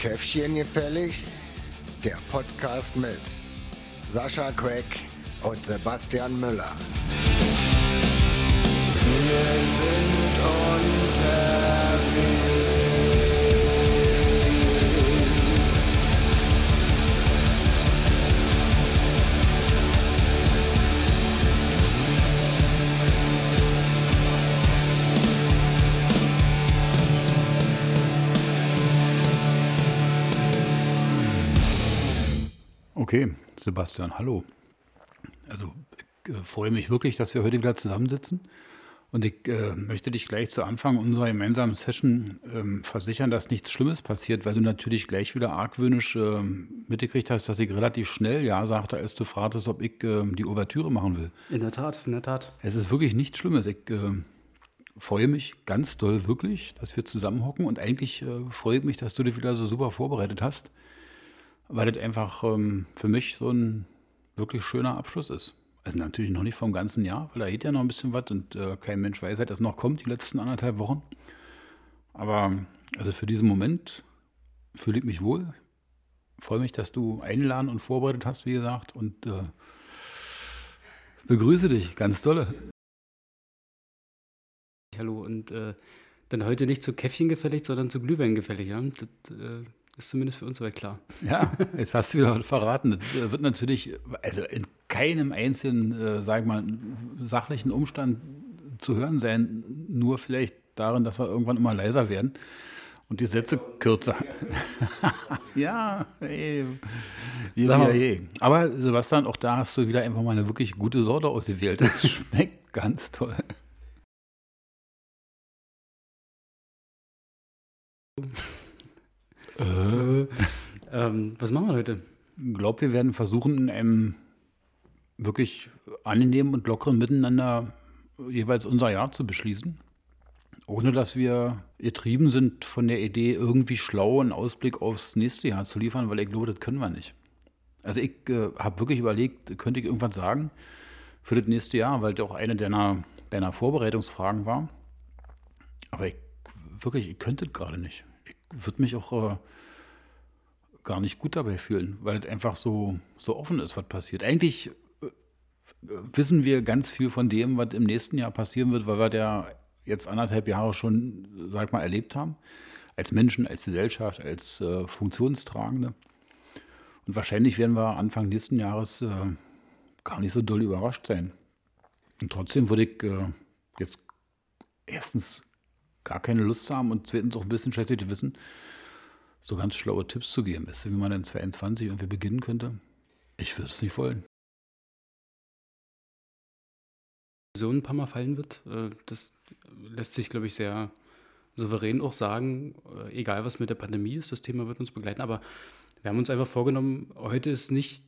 Käffchen gefällig? Der Podcast mit Sascha Craig und Sebastian Müller. Wir sind Okay, Sebastian, hallo. Also ich äh, freue mich wirklich, dass wir heute wieder zusammensitzen. Und ich äh, möchte dich gleich zu Anfang unserer gemeinsamen Session ähm, versichern, dass nichts Schlimmes passiert, weil du natürlich gleich wieder argwöhnisch äh, mitgekriegt hast, dass ich relativ schnell Ja sagte, als du fragtest, ob ich äh, die Ouvertüre machen will. In der Tat, in der Tat. Es ist wirklich nichts Schlimmes. Ich äh, freue mich ganz doll wirklich, dass wir zusammenhocken und eigentlich äh, freue ich mich, dass du dich wieder so super vorbereitet hast, weil das einfach ähm, für mich so ein wirklich schöner Abschluss ist. Also natürlich noch nicht vom ganzen Jahr, weil da geht ja noch ein bisschen was und äh, kein Mensch weiß, dass es noch kommt, die letzten anderthalb Wochen. Aber also für diesen Moment fühle ich mich wohl. Freue mich, dass du einladen und vorbereitet hast, wie gesagt, und äh, begrüße dich ganz dolle. Hallo und äh, dann heute nicht zu Käffchen gefällig, sondern zu Glühwein gefällig. Ja? Das äh, ist zumindest für uns soweit klar. Ja, jetzt hast du wieder verraten. Das wird natürlich, also in keinem einzelnen, äh, sag mal, sachlichen Umstand zu hören sein, nur vielleicht darin, dass wir irgendwann immer leiser werden und die Sätze kürzer. ja, ey. Mal. je. Aber Sebastian, auch da hast du wieder einfach mal eine wirklich gute Sorte ausgewählt. Das schmeckt ganz toll. Äh, Ähm, was machen wir heute? glaube, wir werden versuchen, in einem wirklich angenehmen und lockeren Miteinander jeweils unser Jahr zu beschließen. Ohne dass wir getrieben sind von der Idee, irgendwie schlau einen Ausblick aufs nächste Jahr zu liefern, weil ich glaube, das können wir nicht. Also ich äh, habe wirklich überlegt, könnte ich irgendwas sagen für das nächste Jahr, weil das auch eine deiner, deiner Vorbereitungsfragen war. Aber ich wirklich, ich könnte es gerade nicht. Würde mich auch äh, gar nicht gut dabei fühlen, weil es einfach so, so offen ist, was passiert. Eigentlich äh, wissen wir ganz viel von dem, was im nächsten Jahr passieren wird, weil wir der jetzt anderthalb Jahre schon, sag mal, erlebt haben. Als Menschen, als Gesellschaft, als äh, Funktionstragende. Und wahrscheinlich werden wir Anfang nächsten Jahres äh, gar nicht so doll überrascht sein. Und trotzdem würde ich äh, jetzt erstens gar keine Lust haben und zweitens auch ein bisschen schlecht wissen, so ganz schlaue Tipps zu geben. Weißt du, wie man in 22 irgendwie beginnen könnte? Ich würde es nicht wollen. So ein paar Mal fallen wird, äh, das lässt sich, glaube ich, sehr souverän auch sagen. Äh, egal, was mit der Pandemie ist, das Thema wird uns begleiten. Aber wir haben uns einfach vorgenommen, heute ist nicht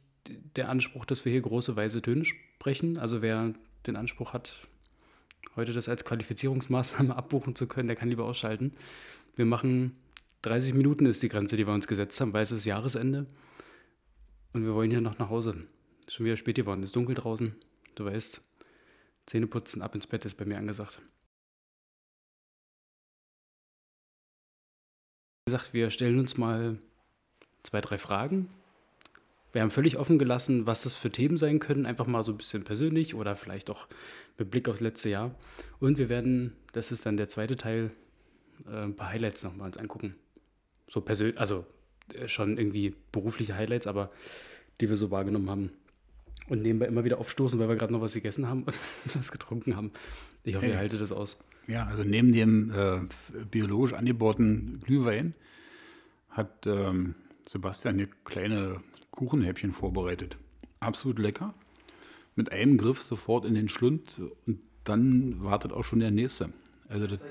der Anspruch, dass wir hier große weiße Töne sprechen. Also wer den Anspruch hat, heute das als Qualifizierungsmaßnahme abbuchen zu können, der kann lieber ausschalten. Wir machen 30 Minuten ist die Grenze, die wir uns gesetzt haben, weil es ist Jahresende. Und wir wollen hier noch nach Hause. Ist schon wieder spät geworden, ist dunkel draußen. Du weißt, Zähne putzen, ab ins Bett ist bei mir angesagt. Wie gesagt, wir stellen uns mal zwei, drei Fragen. Wir haben völlig offen gelassen, was das für Themen sein können. Einfach mal so ein bisschen persönlich oder vielleicht auch mit Blick aufs letzte Jahr. Und wir werden, das ist dann der zweite Teil, äh, ein paar Highlights nochmal uns angucken. So persönlich, also äh, schon irgendwie berufliche Highlights, aber die wir so wahrgenommen haben. Und nebenbei immer wieder aufstoßen, weil wir gerade noch was gegessen haben und was getrunken haben. Ich hoffe, ihr Hey. haltet das aus. Ja, also neben dem äh, biologisch angebauten Glühwein hat ähm, Sebastian hier kleine Kuchenhäppchen vorbereitet. Absolut lecker. Mit einem Griff sofort in den Schlund und dann wartet auch schon der nächste. Also das,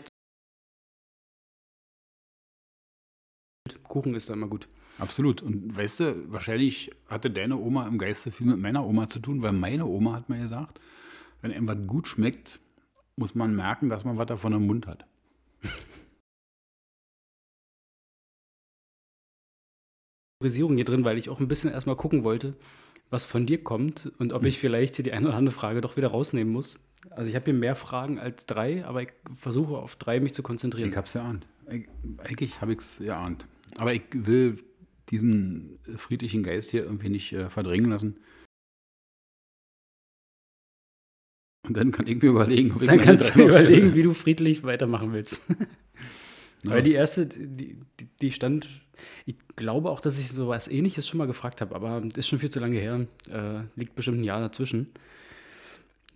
Kuchen ist da immer gut. absolut. Und weißt du, wahrscheinlich hatte deine Oma im Geiste viel mit meiner Oma zu tun, weil meine Oma hat mir gesagt, wenn einem was gut schmeckt, muss man merken, dass man was davon im Mund hat. Priorisierung hier drin, weil ich auch ein bisschen erstmal gucken wollte, was von dir kommt und ob ich vielleicht hier die eine oder andere Frage doch wieder rausnehmen muss. Also ich habe hier mehr Fragen als drei, aber ich versuche auf drei mich zu konzentrieren. Ich habe es erahnt. Ich, eigentlich habe ich es erahnt. Aber ich will diesen friedlichen Geist hier irgendwie nicht äh, verdrängen lassen. Und dann kann ich mir überlegen, ob ich Dann kannst du mir überlegen, wie du friedlich weitermachen willst. Weil die erste, die, die stand, ich glaube auch, dass ich sowas ähnliches schon mal gefragt habe, aber ist schon viel zu lange her. Äh, liegt bestimmt ein Jahr dazwischen.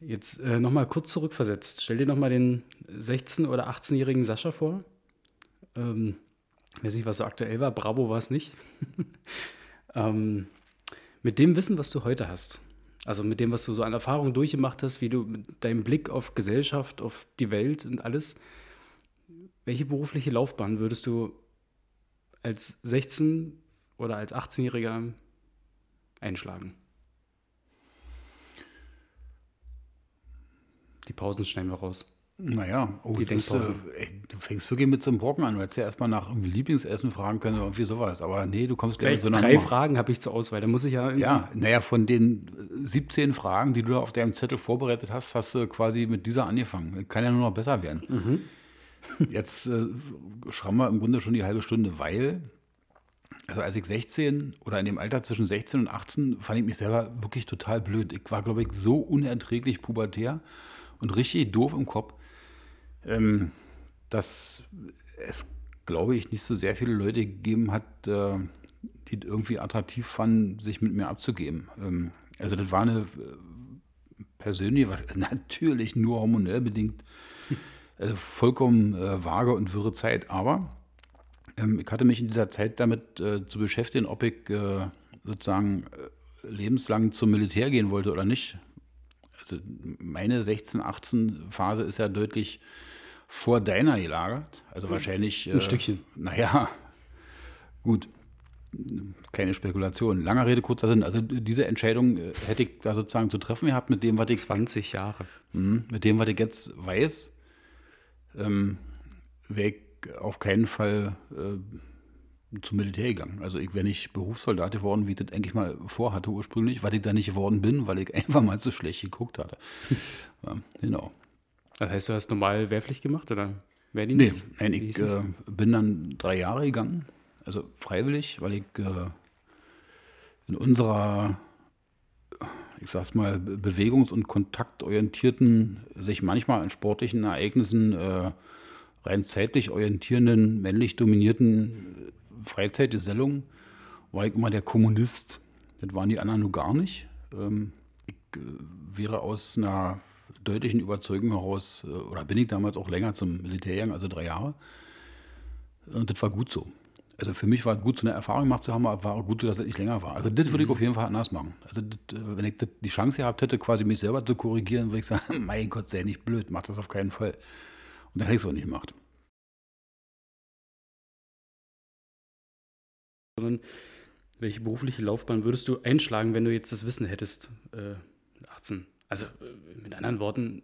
Jetzt äh, nochmal kurz zurückversetzt. Stell dir nochmal den 16- oder 18-jährigen Sascha vor. Ähm, weiß nicht, was so aktuell war. Bravo war es nicht. ähm, mit dem Wissen, was du heute hast, also mit dem, was du so an Erfahrungen durchgemacht hast, wie du mit deinem Blick auf Gesellschaft, auf die Welt und alles, welche berufliche Laufbahn würdest du als 16- oder als 18-Jähriger einschlagen? Die Pausen schneiden wir raus. Naja, oh, die das, äh, ey, du fängst wirklich mit so einem Brocken an. Du hättest ja erstmal nach irgendwie Lieblingsessen fragen können oder irgendwie sowas. Aber nee, du kommst gleich mit so einer Drei Nummer. Fragen habe ich zur Auswahl. Da muss ich ja. Ja, naja, von den 17 Fragen, die du auf deinem Zettel vorbereitet hast, hast du quasi mit dieser angefangen. Kann ja nur noch besser werden. Mhm. Jetzt äh, schrammen wir im Grunde schon die halbe Stunde, weil, also als ich 16 oder in dem Alter zwischen 16 und 18 fand ich mich selber wirklich total blöd. Ich war, glaube ich, so unerträglich pubertär und richtig doof im Kopf ähm, dass es, glaube ich, nicht so sehr viele Leute gegeben hat, äh, die irgendwie attraktiv fanden, sich mit mir abzugeben. Ähm, also das war eine äh, persönliche, natürlich nur hormonell bedingt, also vollkommen äh, vage und wirre Zeit. Aber ähm, ich hatte mich in dieser Zeit damit äh, zu beschäftigen, ob ich äh, sozusagen äh, lebenslang zum Militär gehen wollte oder nicht. Also meine 16-18 Phase ist ja deutlich vor deiner gelagert. Also wahrscheinlich. Ein äh, Stückchen. Naja, gut. Keine Spekulation. Langer Rede, kurzer Sinn. Also diese Entscheidung äh, hätte ich da sozusagen zu treffen gehabt mit dem, was ich. 20 Jahre. Mh, mit dem, was ich jetzt weiß, ähm, wäre ich auf keinen Fall äh, zum Militär gegangen. Also ich wäre nicht Berufssoldat geworden, wie ich das eigentlich mal vorhatte ursprünglich, weil ich da nicht geworden bin, weil ich einfach mal zu schlecht geguckt hatte. ja, genau. Das heißt, du hast normal Wehrpflicht gemacht oder Wehrdienst? Nee, nein, ich äh, bin dann drei Jahre gegangen, also freiwillig, weil ich äh, in unserer, ich sag's mal, bewegungs- und kontaktorientierten, sich manchmal an sportlichen Ereignissen äh, rein zeitlich orientierenden, männlich dominierten Freizeitgesellung war ich immer der Kommunist. Das waren die anderen nur gar nicht. Ähm, ich äh, wäre aus einer deutlichen Überzeugung heraus, äh, oder bin ich damals auch länger zum Militär also drei Jahre. Und das war gut so. Also für mich war es gut, so eine Erfahrung gemacht zu haben, aber war auch gut, dass es nicht länger war. Also das würde ich mhm. auf jeden Fall anders machen. Also das, äh, wenn ich die Chance gehabt hätte, quasi mich selber zu korrigieren, würde ich sagen, mein Gott, sei nicht blöd, mach das auf keinen Fall. Und dann hätte ich es auch nicht gemacht. welche berufliche Laufbahn würdest du einschlagen, wenn du jetzt das Wissen hättest, äh, 18? Also äh, mit anderen Worten,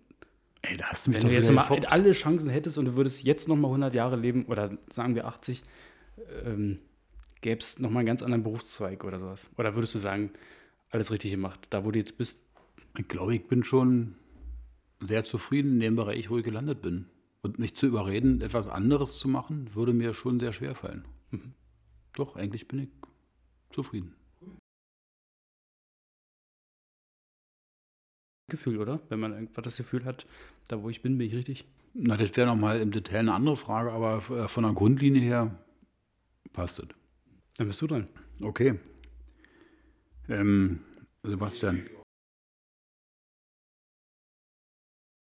Ey, da hast du wenn du jetzt mal alle Chancen hättest und du würdest jetzt noch mal 100 Jahre leben oder sagen wir 80, ähm, gäbe es noch mal einen ganz anderen Berufszweig oder sowas? Oder würdest du sagen, alles richtig gemacht, da wo du jetzt bist? Ich glaube, ich bin schon sehr zufrieden in dem Bereich, wo ich gelandet bin. Und mich zu überreden, etwas anderes zu machen, würde mir schon sehr schwer fallen. Mhm. Doch, eigentlich bin ich zufrieden. Gefühl, oder? Wenn man irgendwas das Gefühl hat, da wo ich bin, bin ich richtig. Na, das wäre nochmal im Detail eine andere Frage, aber äh, von der Grundlinie her passt es. Dann bist du dran. Okay. Ähm, Sebastian.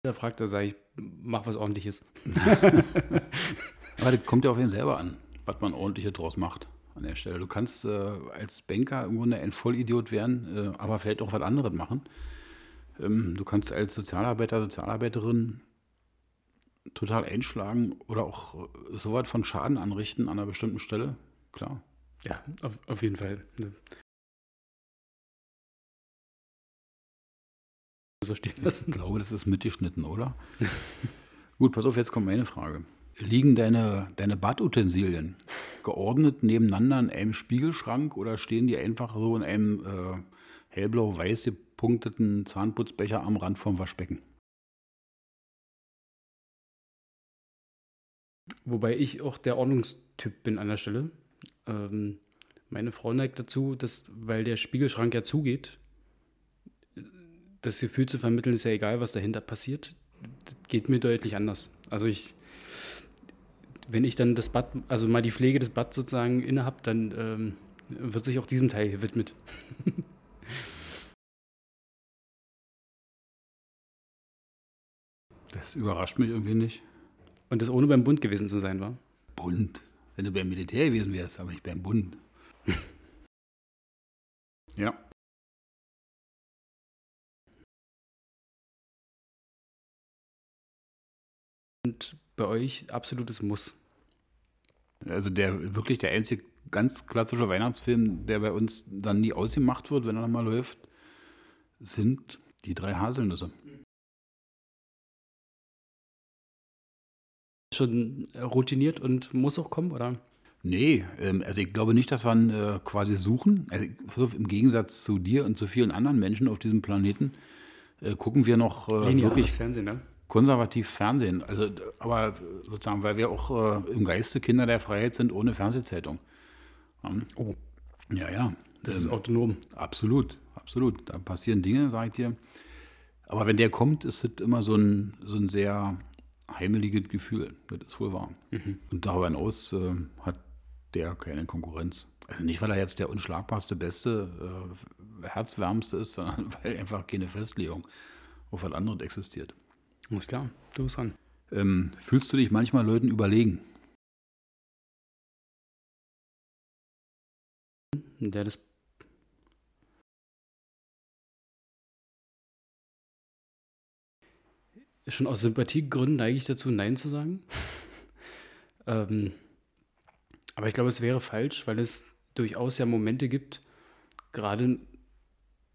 Da fragt er, sage ich, mach was ordentliches. aber das kommt ja auf ihn selber an, was man ordentliches draus macht an der Stelle. Du kannst äh, als Banker im Grunde ein Vollidiot werden, äh, aber vielleicht auch was anderes machen. Ähm, du kannst als Sozialarbeiter, Sozialarbeiterin total einschlagen oder auch so weit von Schaden anrichten an einer bestimmten Stelle. Klar. Ja, auf, auf jeden Fall. Ne. So steht das. Ich glaube, das ist mitgeschnitten, oder? Gut, pass auf, jetzt kommt meine Frage. Liegen deine, deine Badutensilien geordnet nebeneinander in einem Spiegelschrank oder stehen die einfach so in einem äh, hellblau-weiß gepunkteten Zahnputzbecher am Rand vom Waschbecken. Wobei ich auch der Ordnungstyp bin an der Stelle. Ähm, meine Frau neigt dazu, dass, weil der Spiegelschrank ja zugeht, das Gefühl zu vermitteln, ist ja egal, was dahinter passiert. Das geht mir deutlich anders. Also ich, wenn ich dann das Bad, also mal die Pflege des Bads sozusagen inne habe, dann ähm, wird sich auch diesem Teil gewidmet. Das überrascht mich irgendwie nicht. Und das ohne beim Bund gewesen zu sein war? Bund. Wenn du beim Militär gewesen wärst, aber nicht beim Bund. ja. Und bei euch absolutes Muss. Also der wirklich der einzige ganz klassische Weihnachtsfilm, der bei uns dann nie ausgemacht wird, wenn er nochmal läuft, sind die drei Haselnüsse. Schon routiniert und muss auch kommen, oder? Nee, ähm, also ich glaube nicht, dass wir ihn äh, quasi suchen. Also im Gegensatz zu dir und zu vielen anderen Menschen auf diesem Planeten äh, gucken wir noch äh, wirklich Fernsehen, ne? konservativ Fernsehen. Also, aber sozusagen, weil wir auch äh, im Geiste Kinder der Freiheit sind ohne Fernsehzeitung. Ähm, Oh, ja, ja. das ist Ähm, autonom. Absolut, absolut. Da passieren Dinge, sag ich dir. Aber wenn der kommt, ist es immer so ein, so ein sehr heimeliges Gefühl. Das ist wohl wahr. Und darüber hinaus äh, hat der keine Konkurrenz. Also nicht, weil er jetzt der unschlagbarste, beste, äh, herzwärmste ist, sondern weil einfach keine Festlegung auf was anderes existiert. Alles klar, du bist dran. Ähm, fühlst du dich manchmal Leuten überlegen? Der das schon aus Sympathiegründen neige ich dazu, Nein zu sagen. ähm, aber ich glaube, es wäre falsch, weil es durchaus ja Momente gibt, gerade in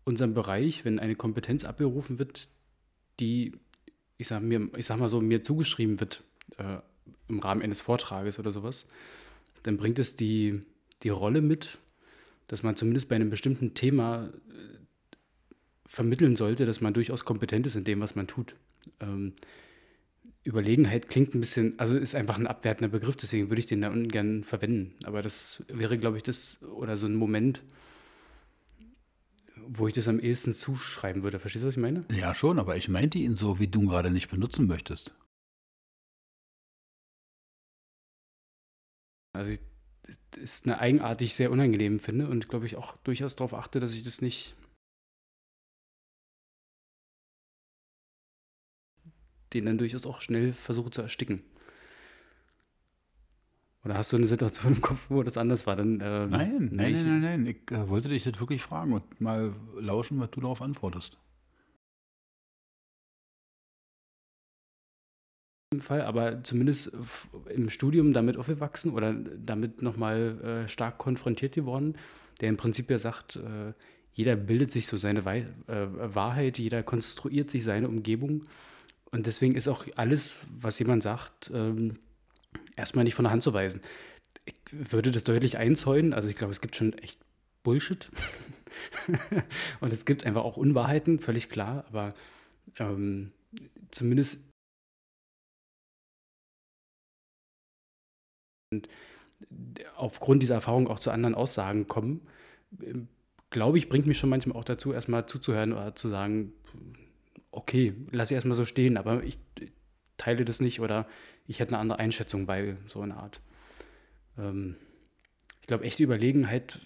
unserem Bereich, wenn eine Kompetenz abgerufen wird, die, ich sag, mir, ich sag mal so, mir zugeschrieben wird äh, im Rahmen eines Vortrages oder sowas, dann bringt es die, die Rolle mit, dass man zumindest bei einem bestimmten Thema äh, vermitteln sollte, dass man durchaus kompetent ist in dem, was man tut. Ähm, Überlegenheit klingt ein bisschen, also ist einfach ein abwertender Begriff, deswegen würde ich den da ungern verwenden. Aber das wäre, glaube ich, das oder so ein Moment, wo ich das am ehesten zuschreiben würde. Verstehst du, was ich meine? Ja, schon, aber ich meinte ihn so, wie du ihn gerade nicht benutzen möchtest. Also ich, ist eine Eigenart, die ich sehr unangenehm finde und glaube ich auch durchaus darauf achte, dass ich das nicht den dann durchaus auch schnell versuche zu ersticken. Oder hast du eine Situation im Kopf, wo das anders war? Dann, ähm, Nein, nee, nein, ich- nein, nein, nein. Ich äh, wollte dich das wirklich fragen und mal lauschen, was du darauf antwortest. im Fall, aber zumindest im Studium damit aufgewachsen oder damit nochmal äh, stark konfrontiert geworden, der im Prinzip ja sagt, äh, jeder bildet sich so seine Wei äh, Wahrheit, jeder konstruiert sich seine Umgebung und deswegen ist auch alles, was jemand sagt, ähm, erstmal nicht von der Hand zu weisen. Ich würde das deutlich einzäunen, also ich glaube, es gibt schon echt Bullshit. Und es gibt einfach auch Unwahrheiten, völlig klar, aber ähm, zumindest aufgrund dieser Erfahrung auch zu anderen Aussagen kommen, ähm, glaube ich, bringt mich schon manchmal auch dazu, erstmal zuzuhören oder zu sagen, okay, lass ich erstmal so stehen, aber ich teile das nicht oder ich hätte eine andere Einschätzung bei so einer Art. Ähm, ich glaube, echte Überlegenheit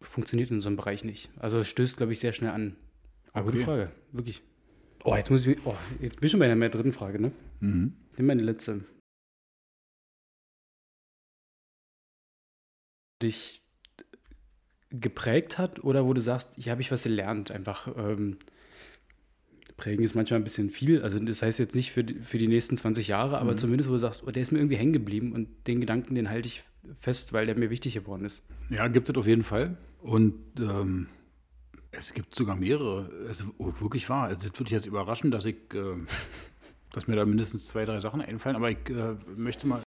funktioniert in so einem Bereich nicht. Also es stößt, glaube ich, sehr schnell an. Aber gute Okay. Frage, wirklich. Oh, jetzt muss ich, oh, jetzt bin ich schon bei der dritten Frage, ne? Mhm. Nimm meine letzte. Dich geprägt hat oder wo du sagst, hier habe ich was gelernt, einfach ähm, prägen ist manchmal ein bisschen viel, also das heißt jetzt nicht für die, für die nächsten 20 Jahre, aber zumindest wo du sagst, oh, der ist mir irgendwie hängen geblieben und den Gedanken, den halte ich fest, weil der mir wichtig geworden ist. Ja, gibt es auf jeden Fall. Und ähm, es gibt sogar mehrere. Also oh, wirklich wahr. Also, es würde dich jetzt überraschen, dass ich, äh, dass mir da mindestens zwei, drei Sachen einfallen. Aber ich äh, möchte mal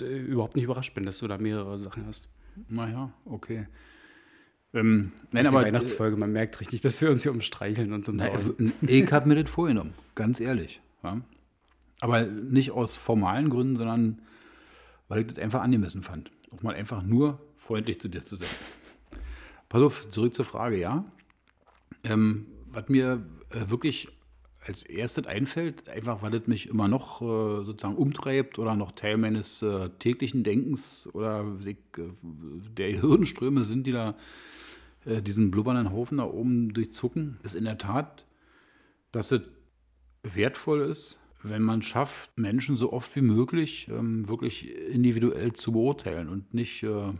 äh, überhaupt nicht überrascht bin, dass du da mehrere Sachen hast. Naja, okay. Ähm, nein, aber. Die Weihnachtsfolge, man merkt richtig, dass wir uns hier umstreicheln und umsorgen. ich habe mir das vorgenommen, ganz ehrlich. Ja? Aber nicht aus formalen Gründen, sondern weil ich das einfach angemessen fand. Auch mal einfach nur freundlich zu dir zu sein. Pass auf, zurück zur Frage, ja. Ähm, was mir äh, wirklich als erstes einfällt, einfach weil es mich immer noch äh, sozusagen umtreibt oder noch Teil meines äh, täglichen Denkens oder äh, der Hirnströme sind, die da äh, diesen blubbernden Haufen da oben durchzucken, ist in der Tat, dass es wertvoll ist, wenn man schafft, Menschen so oft wie möglich ähm, wirklich individuell zu beurteilen und nicht äh,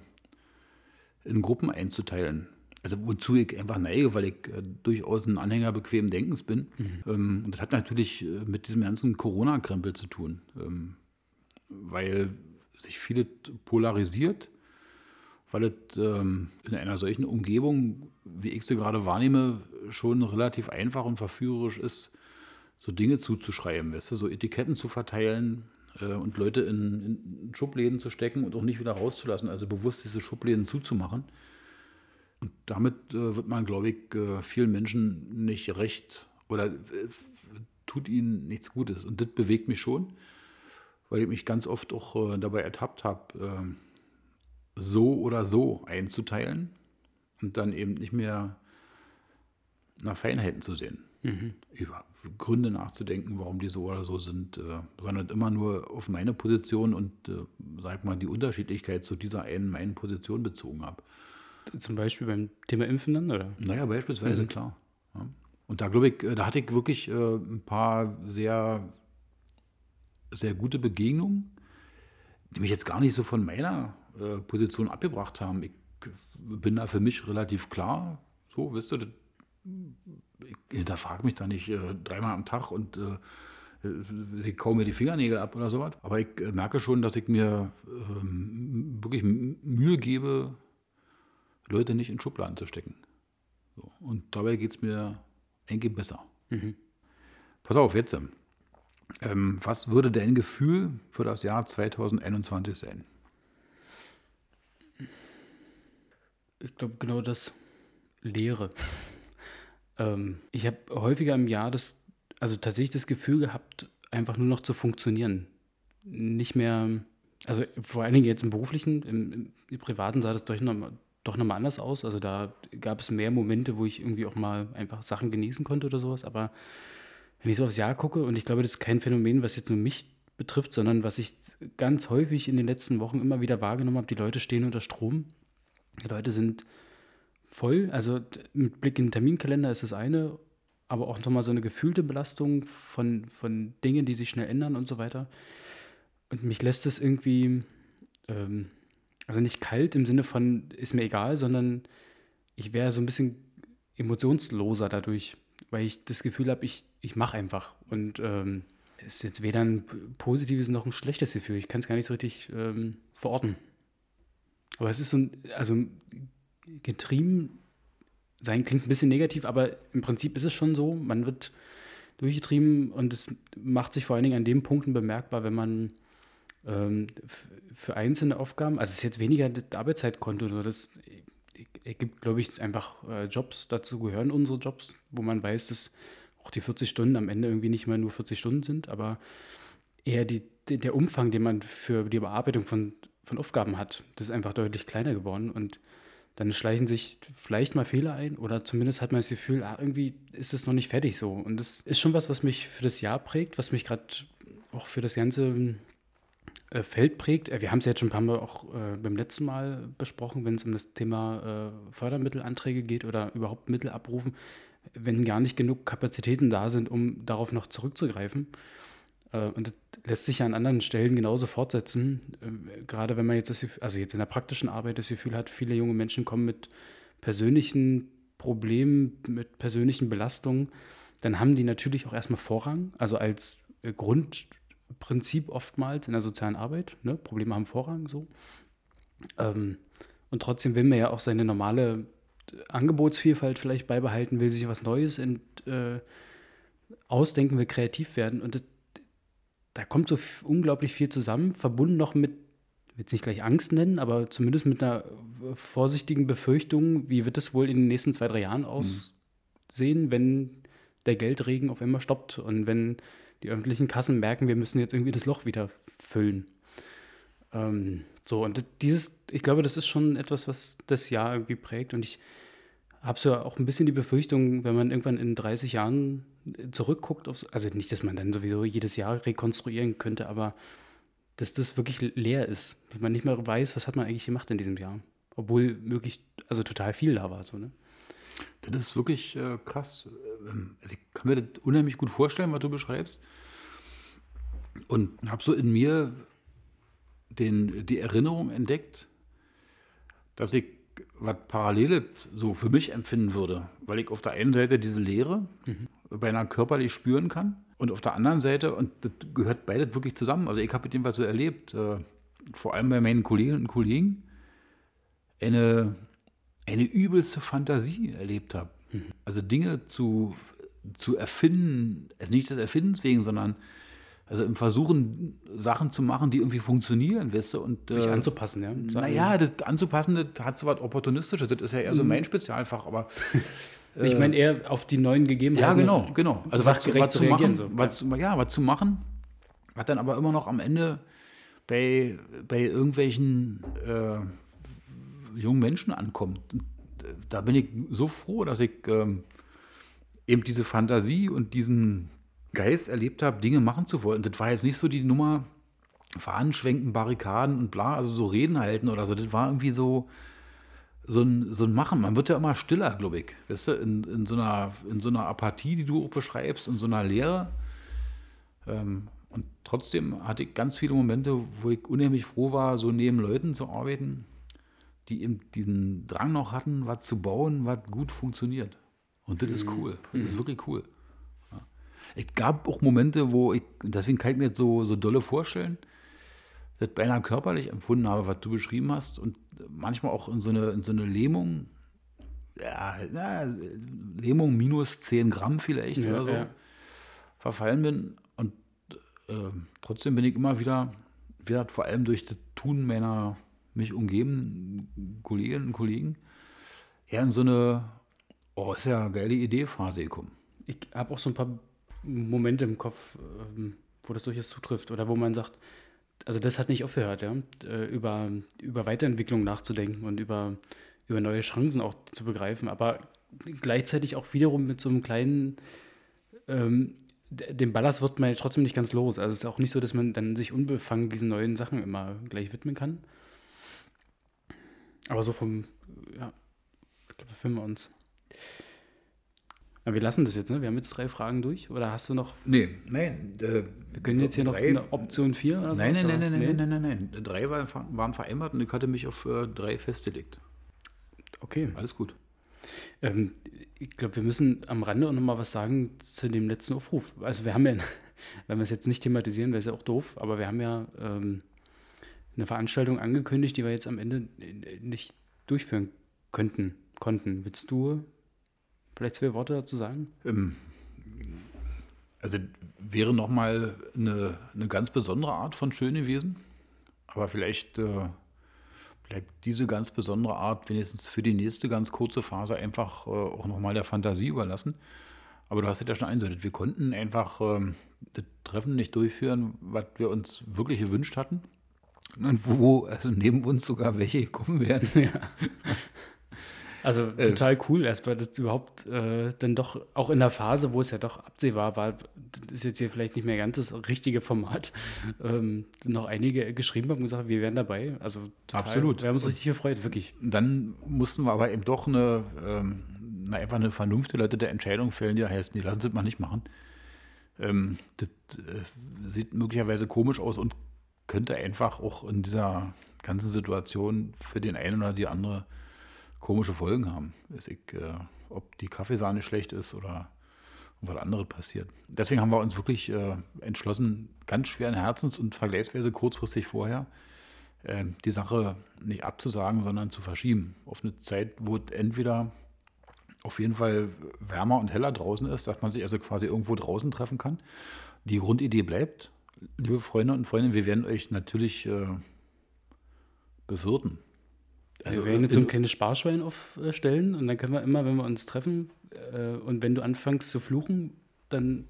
in Gruppen einzuteilen. Also wozu ich einfach neige, weil ich äh, durchaus ein Anhänger bequemen Denkens bin. Mhm. Ähm, und das hat natürlich äh, mit diesem ganzen Corona-Krempel zu tun, ähm, weil sich viele polarisiert, weil es ähm, in einer solchen Umgebung, wie ich sie gerade wahrnehme, schon relativ einfach und verführerisch ist, so Dinge zuzuschreiben, weißt du, so Etiketten zu verteilen äh, und Leute in, in, Schubläden zu stecken und auch nicht wieder rauszulassen, also bewusst diese Schubläden zuzumachen. Und damit äh, wird man, glaube ich, äh, vielen Menschen nicht recht oder äh, tut ihnen nichts Gutes. Und das bewegt mich schon, weil ich mich ganz oft auch äh, dabei ertappt habe, ähm, so oder so einzuteilen und dann eben nicht mehr nach Feinheiten zu sehen. Mhm. Über Gründe nachzudenken, warum die so oder so sind, äh, sondern immer nur auf meine Position und, äh, sag mal, die Unterschiedlichkeit zu dieser einen meinen Position bezogen habe. Zum Beispiel beim Thema Impfen dann, oder? Naja, beispielsweise, mhm. klar. Ja. Und da glaube ich, äh, da hatte ich wirklich äh, ein paar sehr, sehr gute Begegnungen, die mich jetzt gar nicht so von meiner äh, Position abgebracht haben. Ich bin da für mich relativ klar, so, wisst ihr, ich hinterfrage mich da nicht äh, dreimal am Tag und äh, ich kaue mir die Fingernägel ab oder sowas. Aber ich äh, merke schon, dass ich mir ähm, wirklich Mühe gebe, Leute nicht in Schubladen zu stecken. So. Und dabei geht es mir eigentlich besser. Mhm. Pass auf, jetzt. Ähm, was würde dein Gefühl für das Jahr 2021 sein? Ich glaube, genau das Leere. ähm, ich habe häufiger im Jahr das, also tatsächlich das Gefühl gehabt, einfach nur noch zu funktionieren. Nicht mehr, also vor allen Dingen jetzt im beruflichen, im, im privaten sah das durch noch, doch nochmal anders aus. Also da gab es mehr Momente, wo ich irgendwie auch mal einfach Sachen genießen konnte oder sowas. Aber wenn ich so aufs Jahr gucke, und ich glaube, das ist kein Phänomen, was jetzt nur mich betrifft, sondern was ich ganz häufig in den letzten Wochen immer wieder wahrgenommen habe, die Leute stehen unter Strom. Die Leute sind voll. Also mit Blick in den Terminkalender ist das eine, aber auch nochmal so eine gefühlte Belastung von, von Dingen, die sich schnell ändern und so weiter. Und mich lässt es irgendwie ähm, also nicht kalt im Sinne von, ist mir egal, sondern ich wäre so ein bisschen emotionsloser dadurch, weil ich das Gefühl habe, ich, ich mache einfach. Und ähm, ist jetzt weder ein positives noch ein schlechtes Gefühl. Ich kann es gar nicht so richtig ähm, verorten. Aber es ist so ein, also getrieben sein klingt ein bisschen negativ, aber im Prinzip ist es schon so, man wird durchgetrieben und es macht sich vor allen Dingen an den Punkten bemerkbar, wenn man ähm, für einzelne Aufgaben, also es ist jetzt weniger das Arbeitszeitkonto, sondern das ergibt, glaube ich, einfach äh, Jobs, dazu gehören unsere Jobs, wo man weiß, dass auch die 40 Stunden am Ende irgendwie nicht mehr nur 40 Stunden sind, aber eher die, der Umfang, den man für die Bearbeitung von, von Aufgaben hat, das ist einfach deutlich kleiner geworden und dann schleichen sich vielleicht mal Fehler ein oder zumindest hat man das Gefühl, ah, irgendwie ist es noch nicht fertig so. Und das ist schon was, was mich für das Jahr prägt, was mich gerade auch für das ganze äh, Feld prägt. Äh, wir haben es jetzt schon ein paar Mal auch äh, beim letzten Mal besprochen, wenn es um das Thema äh, Fördermittelanträge geht oder überhaupt Mittel abrufen, wenn gar nicht genug Kapazitäten da sind, um darauf noch zurückzugreifen. Äh, und das lässt sich ja an anderen Stellen genauso fortsetzen. Äh, gerade wenn man jetzt, das, also jetzt in der praktischen Arbeit das Gefühl hat, viele junge Menschen kommen mit persönlichen Problemen, mit persönlichen Belastungen, dann haben die natürlich auch erstmal Vorrang, also als Grund Prinzip oftmals in der sozialen Arbeit. Ne? Probleme haben Vorrang so. Ähm, und trotzdem will man ja auch seine normale Angebotsvielfalt vielleicht beibehalten, will sich was Neues ent, äh, ausdenken, will kreativ werden. Und das, da kommt so unglaublich viel zusammen, verbunden noch mit jetzt nicht gleich Angst nennen, aber zumindest mit einer vorsichtigen Befürchtung, wie wird es wohl in den nächsten zwei, drei Jahren aussehen, mhm. wenn der Geldregen auf einmal stoppt und wenn die öffentlichen Kassen merken, wir müssen jetzt irgendwie das Loch wieder füllen. Ähm, so, und dieses, ich glaube, das ist schon etwas, was das Jahr irgendwie prägt. Und ich habe so auch ein bisschen die Befürchtung, wenn man irgendwann in 30 Jahren zurückguckt, auf, also nicht, dass man dann sowieso jedes Jahr rekonstruieren könnte, aber dass das wirklich leer ist. Wenn man nicht mehr weiß, was hat man eigentlich gemacht in diesem Jahr. Obwohl wirklich, also total viel da war. So, ne? Das ist wirklich äh, krass. Ähm, also ich kann mir das unheimlich gut vorstellen, was du beschreibst. Und habe so in mir den, die Erinnerung entdeckt, dass ich was Paralleles so für mich empfinden würde, weil ich auf der einen Seite diese Leere mhm. beinahe körperlich spüren kann und auf der anderen Seite, und das gehört beides wirklich zusammen, also ich habe mit dem was so erlebt, äh, vor allem bei meinen Kolleginnen und Kollegen, eine, eine übelste Fantasie erlebt habe. Mhm. Also Dinge zu, zu erfinden, also nicht des Erfindens wegen, sondern also im Versuchen, Sachen zu machen, die irgendwie funktionieren, weißt du? Und, Sich äh, anzupassen, ja. Naja, das anzupassen, das hat so was Opportunistisches. Das ist ja eher so mhm. mein Spezialfach, aber. ich meine eher auf die neuen Gegebenheiten. Ja, genau, genau. Also was, was zu machen, so. was, ja, was zu machen, was dann aber immer noch am Ende bei, bei irgendwelchen äh, jungen Menschen ankommt. Da bin ich so froh, dass ich ähm, eben diese Fantasie und diesen Geist erlebt habe, Dinge machen zu wollen. Das war jetzt nicht so die Nummer, Fahnen schwenken, Barrikaden und bla, also so Reden halten oder so. Das war irgendwie so, so ein, so ein Machen. Man wird ja immer stiller, glaube ich. Weißt du, in, in, so einer, in so einer Apathie, die du auch beschreibst, in so einer Leere. Ähm, und trotzdem hatte ich ganz viele Momente, wo ich unheimlich froh war, so neben Leuten zu arbeiten, die eben diesen Drang noch hatten, was zu bauen, was gut funktioniert. Und das ist mhm. cool. Das ist mhm. wirklich cool. Es gab auch Momente, wo ich, deswegen kann ich mir jetzt so, so dolle vorstellen, das beinahe körperlich empfunden habe, was du beschrieben hast und manchmal auch in so eine, in so eine Lähmung, ja, ja Lähmung minus 10 Gramm vielleicht ja, oder so, verfallen bin und äh, trotzdem bin ich immer wieder, wieder, vor allem durch das Tun meiner mich umgebenden Kolleginnen und Kollegen, eher in so eine, oh, ist ja eine geile Idee Phase gekommen. Ich habe auch so ein paar Momente im Kopf, ähm, wo das durchaus zutrifft oder wo man sagt, also das hat nicht aufgehört, ja, äh, über, über Weiterentwicklung nachzudenken und über, über neue Chancen auch zu begreifen, aber gleichzeitig auch wiederum mit so einem kleinen, ähm, dem Ballast wird man ja trotzdem nicht ganz los. Also es ist auch nicht so, dass man dann sich unbefangen diesen neuen Sachen immer gleich widmen kann. Aber so vom, ja, ich glaube, da finden wir uns. Ja, wir lassen das jetzt, ne? Wir haben jetzt drei Fragen durch. Oder hast du noch. Nee, nein. Äh, wir können jetzt hier noch eine Option 4 oder so. Nein, nein, nein, nein, nein, nein, nein, nein. Drei waren, waren vereinbart und ich hatte mich auf äh, drei festgelegt. Okay. Alles gut. Ähm, ich glaube, wir müssen am Rande auch noch mal was sagen zu dem letzten Aufruf. Also, wir haben ja, wenn wir es jetzt nicht thematisieren, wäre es ja auch doof, aber wir haben ja ähm, eine Veranstaltung angekündigt, die wir jetzt am Ende nicht durchführen könnten, konnten. Willst du Vielleicht zwei Worte dazu sagen? Ähm, also wäre nochmal eine, eine ganz besondere Art von schön gewesen. Aber vielleicht äh, bleibt diese ganz besondere Art wenigstens für die nächste ganz kurze Phase einfach äh, auch nochmal der Fantasie überlassen. Aber du hast es ja schon eindeutig. Wir konnten einfach äh, das Treffen nicht durchführen, was wir uns wirklich gewünscht hatten. Und wo also neben uns sogar welche gekommen wären. Ja. Also äh, total cool, erstmal, dass überhaupt äh, dann doch, auch in der Phase, wo es ja doch absehbar war, das ist jetzt hier vielleicht nicht mehr ganz das richtige Format, ähm, noch einige geschrieben haben und gesagt, wir wären dabei. Also total, Absolut. Wir haben uns richtig gefreut, wirklich. Dann mussten wir aber eben doch eine, ähm, na, einfach eine der Entscheidung fällen, die heißt, nee, lassen Sie es mal nicht machen. Ähm, das äh, sieht möglicherweise komisch aus und könnte einfach auch in dieser ganzen Situation für den einen oder die andere komische Folgen haben. Weiß ich, äh, ob die Kaffeesahne schlecht ist oder was anderes passiert. Deswegen haben wir uns wirklich äh, entschlossen, ganz schweren Herzens und vergleichsweise kurzfristig vorher, äh, die Sache nicht abzusagen, sondern zu verschieben. Auf eine Zeit, wo es entweder auf jeden Fall wärmer und heller draußen ist, dass man sich also quasi irgendwo draußen treffen kann. Die Grundidee bleibt. Liebe Freunde und Freundinnen, wir werden euch natürlich äh, befürten. Also, wir werden jetzt so ein kleines Sparschwein aufstellen und dann können wir immer, wenn wir uns treffen äh, und wenn du anfängst zu fluchen, dann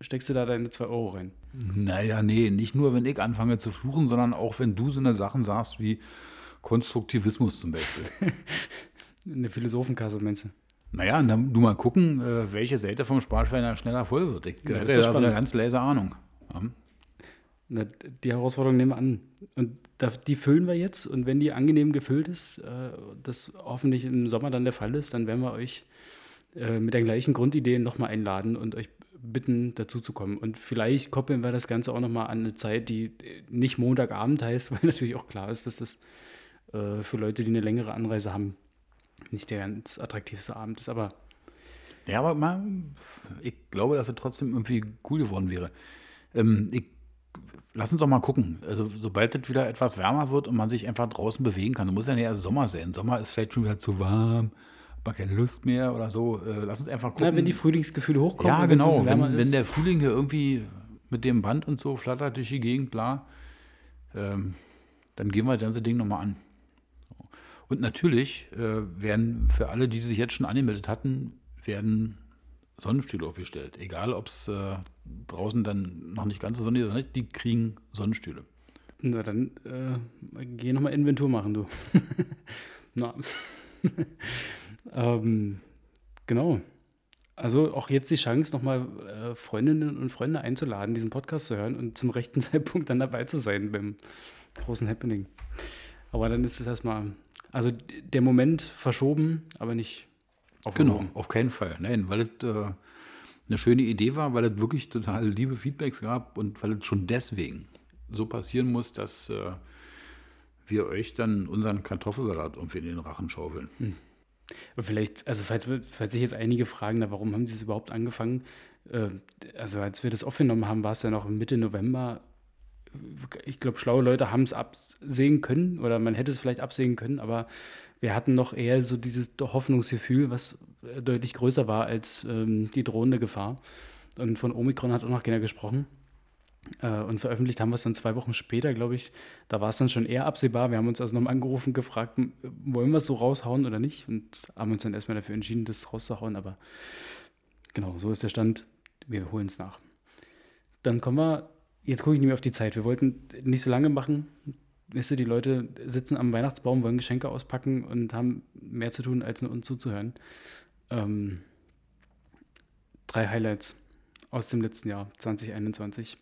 steckst du da deine 2 Euro rein. Naja, nee, nicht nur, wenn ich anfange zu fluchen, sondern auch, wenn du so eine Sachen sagst wie Konstruktivismus zum Beispiel. Eine Philosophenkasse, meinst du? Naja, und dann du mal gucken, äh, welche Seite vom Sparschwein da schneller voll wird. Ich Ja, hätte das ist da so eine ganz leise Ahnung. Ja. Na, die Herausforderung nehmen wir an. Und die füllen wir jetzt. Und wenn die angenehm gefüllt ist, äh, das hoffentlich im Sommer dann der Fall ist, dann werden wir euch äh, mit der gleichen Grundidee nochmal einladen und euch bitten, dazu zu kommen. Und vielleicht koppeln wir das Ganze auch nochmal an eine Zeit, die äh, nicht Montagabend heißt, weil natürlich auch klar ist, dass das für Leute, die eine längere Anreise haben, nicht der ganz attraktivste Abend ist. Aber Ja, aber mal, ich glaube, dass es trotzdem irgendwie cool geworden wäre. Ähm, ich, lass uns doch mal gucken. Also, sobald es wieder etwas wärmer wird und man sich einfach draußen bewegen kann, muss ja nicht erst Sommer sein. Sommer ist vielleicht schon wieder zu warm, hat man keine Lust mehr oder so. Äh, lass uns einfach gucken. na, wenn die Frühlingsgefühle hochkommen, ja, genau. Wenn, ist, wenn der Frühling hier irgendwie mit dem Band und so flattert durch die Gegend, bla, ähm, dann gehen wir das ganze Ding nochmal an. Und natürlich äh, werden für alle, die sich jetzt schon angemeldet hatten, werden Sonnenstühle aufgestellt. Egal, ob es äh, draußen dann noch nicht ganz so sonnig ist oder nicht, die kriegen Sonnenstühle. Na, dann äh, geh nochmal Inventur machen, du. Na. ähm, genau. Also auch jetzt die Chance, nochmal äh, Freundinnen und Freunde einzuladen, diesen Podcast zu hören und zum rechten Zeitpunkt dann dabei zu sein beim großen Happening. Aber dann ist es erstmal, also der Moment verschoben, aber nicht Genau, aufgehoben. auf keinen Fall. Nein, weil es äh, eine schöne Idee war, weil es wirklich total liebe Feedbacks gab und weil es schon deswegen so passieren muss, dass äh, wir euch dann unseren Kartoffelsalat irgendwie in den Rachen schaufeln. Aber Vielleicht, also falls, falls sich jetzt einige fragen, na, warum haben sie es überhaupt angefangen? Äh, also als wir das aufgenommen haben, war es ja noch Mitte November. Ich glaube, schlaue Leute haben es absehen können oder man hätte es vielleicht absehen können, aber wir hatten noch eher so dieses Hoffnungsgefühl, was äh, deutlich größer war als ähm, die drohende Gefahr. Und von Omikron hat auch noch keiner gesprochen. Äh, und veröffentlicht haben wir es dann zwei Wochen später, glaube ich. Da war es dann schon eher absehbar. Wir haben uns also nochmal angerufen, gefragt, wollen wir es so raushauen oder nicht? Und haben uns dann erstmal dafür entschieden, das rauszuhauen. Aber genau, so ist der Stand. Wir holen es nach. Dann kommen wir, jetzt gucke ich nicht mehr auf die Zeit. Wir wollten nicht so lange machen. Weißt du, die Leute sitzen am Weihnachtsbaum, wollen Geschenke auspacken und haben mehr zu tun, als nur uns zuzuhören. Ähm, drei Highlights aus dem letzten Jahr, 2021.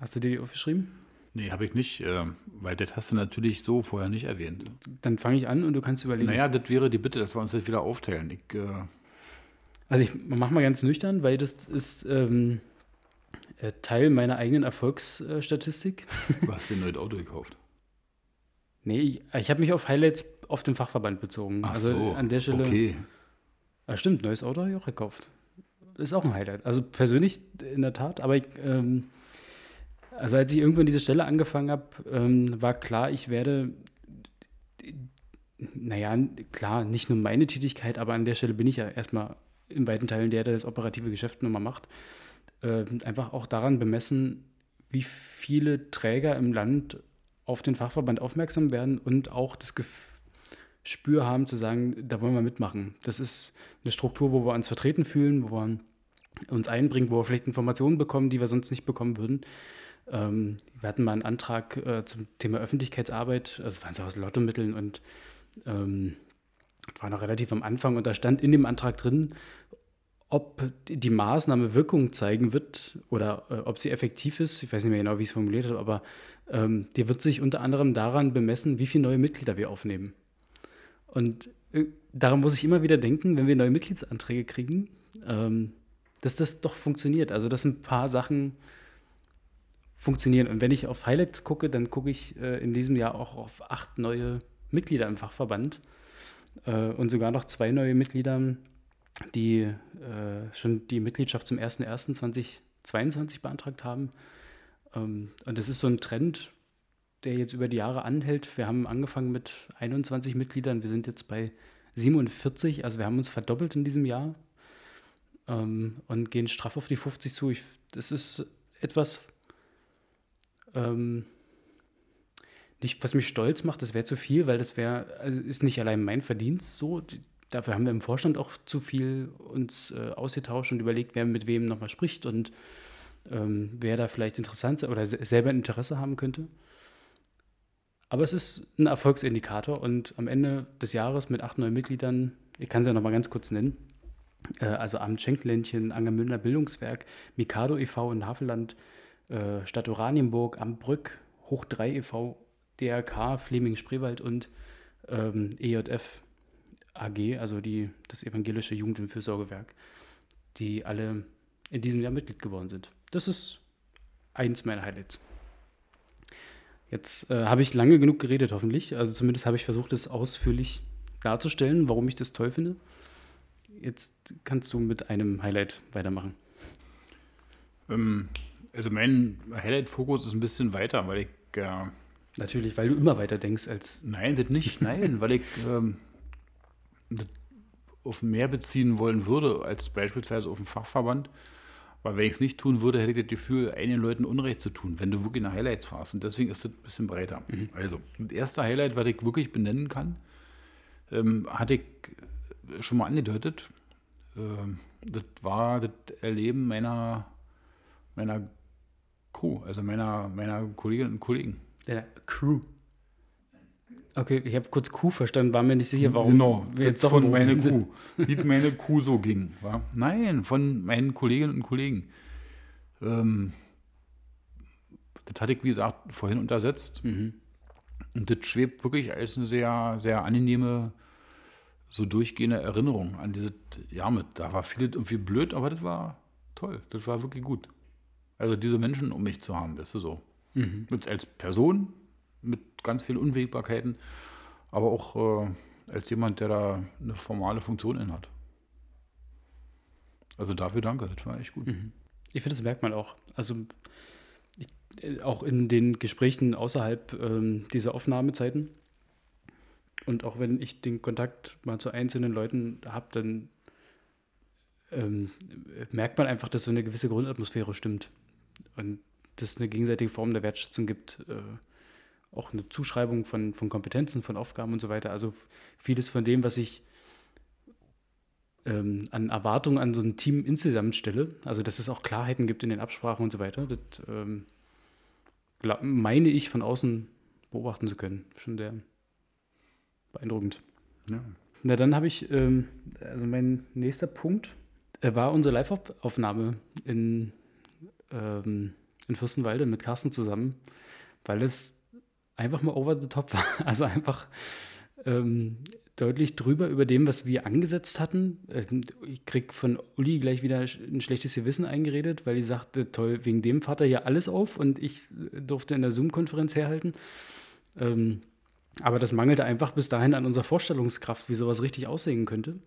Hast du dir die aufgeschrieben? Nee, habe ich nicht, äh, weil das hast du natürlich so vorher nicht erwähnt. Dann fange ich an und du kannst überlegen. Naja, das wäre die Bitte, dass wir uns das wieder aufteilen. Ich, äh, Also ich mach mal ganz nüchtern, weil das ist ähm, äh, Teil meiner eigenen Erfolgsstatistik. du hast dir ein neues Auto gekauft. Nee, ich, ich habe mich auf Highlights auf den Fachverband bezogen. Ach also so, an der Stelle. Okay. Ah, stimmt, neues Auto habe ich auch gekauft. Ist auch ein Highlight. Also persönlich in der Tat, aber ich, ähm, also als ich irgendwann diese Stelle angefangen habe, ähm, war klar, ich werde, naja, klar, nicht nur meine Tätigkeit, aber an der Stelle bin ich ja erstmal in weiten Teilen der, der das operative Geschäft nochmal macht, äh, einfach auch daran bemessen, wie viele Träger im Land auf den Fachverband aufmerksam werden und auch das Gespür haben zu sagen, da wollen wir mitmachen. Das ist eine Struktur, wo wir uns vertreten fühlen, wo wir uns einbringen, wo wir vielleicht Informationen bekommen, die wir sonst nicht bekommen würden. Ähm, wir hatten mal einen Antrag äh, zum Thema Öffentlichkeitsarbeit, also es waren so aus Lottomitteln und ähm, war noch relativ am Anfang und da stand in dem Antrag drin, ob die Maßnahme Wirkung zeigen wird oder äh, ob sie effektiv ist. Ich weiß nicht mehr genau, wie ich es formuliert habe, aber ähm, die wird sich unter anderem daran bemessen, wie viele neue Mitglieder wir aufnehmen. Und äh, daran muss ich immer wieder denken, wenn wir neue Mitgliedsanträge kriegen, ähm, dass das doch funktioniert. Also, dass ein paar Sachen funktionieren. Und wenn ich auf Highlights gucke, dann gucke ich äh, in diesem Jahr auch auf acht neue Mitglieder im Fachverband äh, und sogar noch zwei neue Mitglieder, die äh, schon die Mitgliedschaft zum 01.01.2022 beantragt haben. Ähm, und das ist so ein Trend, der jetzt über die Jahre anhält. Wir haben angefangen mit 21 Mitgliedern, wir sind jetzt bei 47, also wir haben uns verdoppelt in diesem Jahr ähm, und gehen straff auf die 50 zu. Ich, das ist etwas, ähm, nicht, was mich stolz macht, das wäre zu viel, weil das wäre, also ist nicht allein mein Verdienst so. Dafür haben wir im Vorstand auch zu viel uns äh, ausgetauscht und überlegt, wer mit wem nochmal spricht und ähm, wer da vielleicht interessant oder selber ein Interesse haben könnte. Aber es ist ein Erfolgsindikator und am Ende des Jahres mit acht neuen Mitgliedern, ich kann es ja nochmal ganz kurz nennen, äh, also Amt Schenkländchen, Angermünder Bildungswerk, Mikado e.V. in Havelland, äh, Stadt Oranienburg, Amt Brück, Hoch 3 e.V., DRK, Fleming-Spreewald und ähm, EJF AG, also die, das evangelische Jugend- und Fürsorgewerk, die alle in diesem Jahr Mitglied geworden sind. Das ist eins meiner Highlights. Jetzt äh, habe ich lange genug geredet, hoffentlich. Also zumindest habe ich versucht, es ausführlich darzustellen, warum ich das toll finde. Jetzt kannst du mit einem Highlight weitermachen. Ähm, also mein Highlight-Fokus ist ein bisschen weiter, weil ich. Äh, Natürlich, weil du immer weiter denkst als. Nein, das nicht. Nein, weil ich ähm, auf mehr beziehen wollen würde, als beispielsweise auf den Fachverband. Weil wenn ich es nicht tun würde, hätte ich das Gefühl, einigen Leuten Unrecht zu tun, wenn du wirklich nach Highlights fahrst. Und deswegen ist das ein bisschen breiter. Mhm. Also, das erste Highlight, was ich wirklich benennen kann, ähm, hatte ich schon mal angedeutet. Ähm, das war das Erleben meiner, meiner Crew, also meiner, meiner Kolleginnen und Kollegen. Der Crew. Okay, ich habe kurz Kuh verstanden, war mir nicht sicher, warum genau, wir jetzt doch von meine Kuh, wie meine Kuh so ging. Wa? Nein, von meinen Kolleginnen und Kollegen. Ähm, das hatte ich, wie gesagt, vorhin untersetzt. Mhm. Und das schwebt wirklich als eine sehr, sehr angenehme, so durchgehende Erinnerung an dieses Jahr mit. Da war vieles irgendwie blöd, aber das war toll. Das war wirklich gut. Also diese Menschen um mich zu haben, das ist so. Mhm. als Person ganz vielen Unwägbarkeiten, aber auch äh, als jemand, der da eine formale Funktion in hat. Also dafür danke, das war echt gut. Mhm. Ich finde, das merkt man auch. Also ich, äh, auch in den Gesprächen außerhalb ähm, dieser Aufnahmezeiten. Und auch wenn ich den Kontakt mal zu einzelnen Leuten habe, dann ähm, merkt man einfach, dass so eine gewisse Grundatmosphäre stimmt. Und dass es eine gegenseitige Form der Wertschätzung gibt. Äh, auch eine Zuschreibung von, von Kompetenzen, von Aufgaben und so weiter. Also vieles von dem, was ich ähm, an Erwartungen an so ein Team insgesamt stelle, also dass es auch Klarheiten gibt in den Absprachen und so weiter, das ähm, meine ich von außen beobachten zu können. Schon sehr beeindruckend. Ja. Na, dann habe ich, ähm, also mein nächster Punkt äh, war unsere Live-Aufnahme in, ähm, in Fürstenwalde mit Carsten zusammen, weil es einfach mal over the top war. Also einfach ähm, deutlich drüber über dem, was wir angesetzt hatten. Ähm, ich krieg von Uli gleich wieder ein schlechtes Gewissen eingeredet, weil die sagte, toll, wegen dem fahrt er hier alles auf und ich äh, durfte in der Zoom-Konferenz herhalten. Ähm, aber das mangelte einfach bis dahin an unserer Vorstellungskraft, wie sowas richtig aussehen könnte.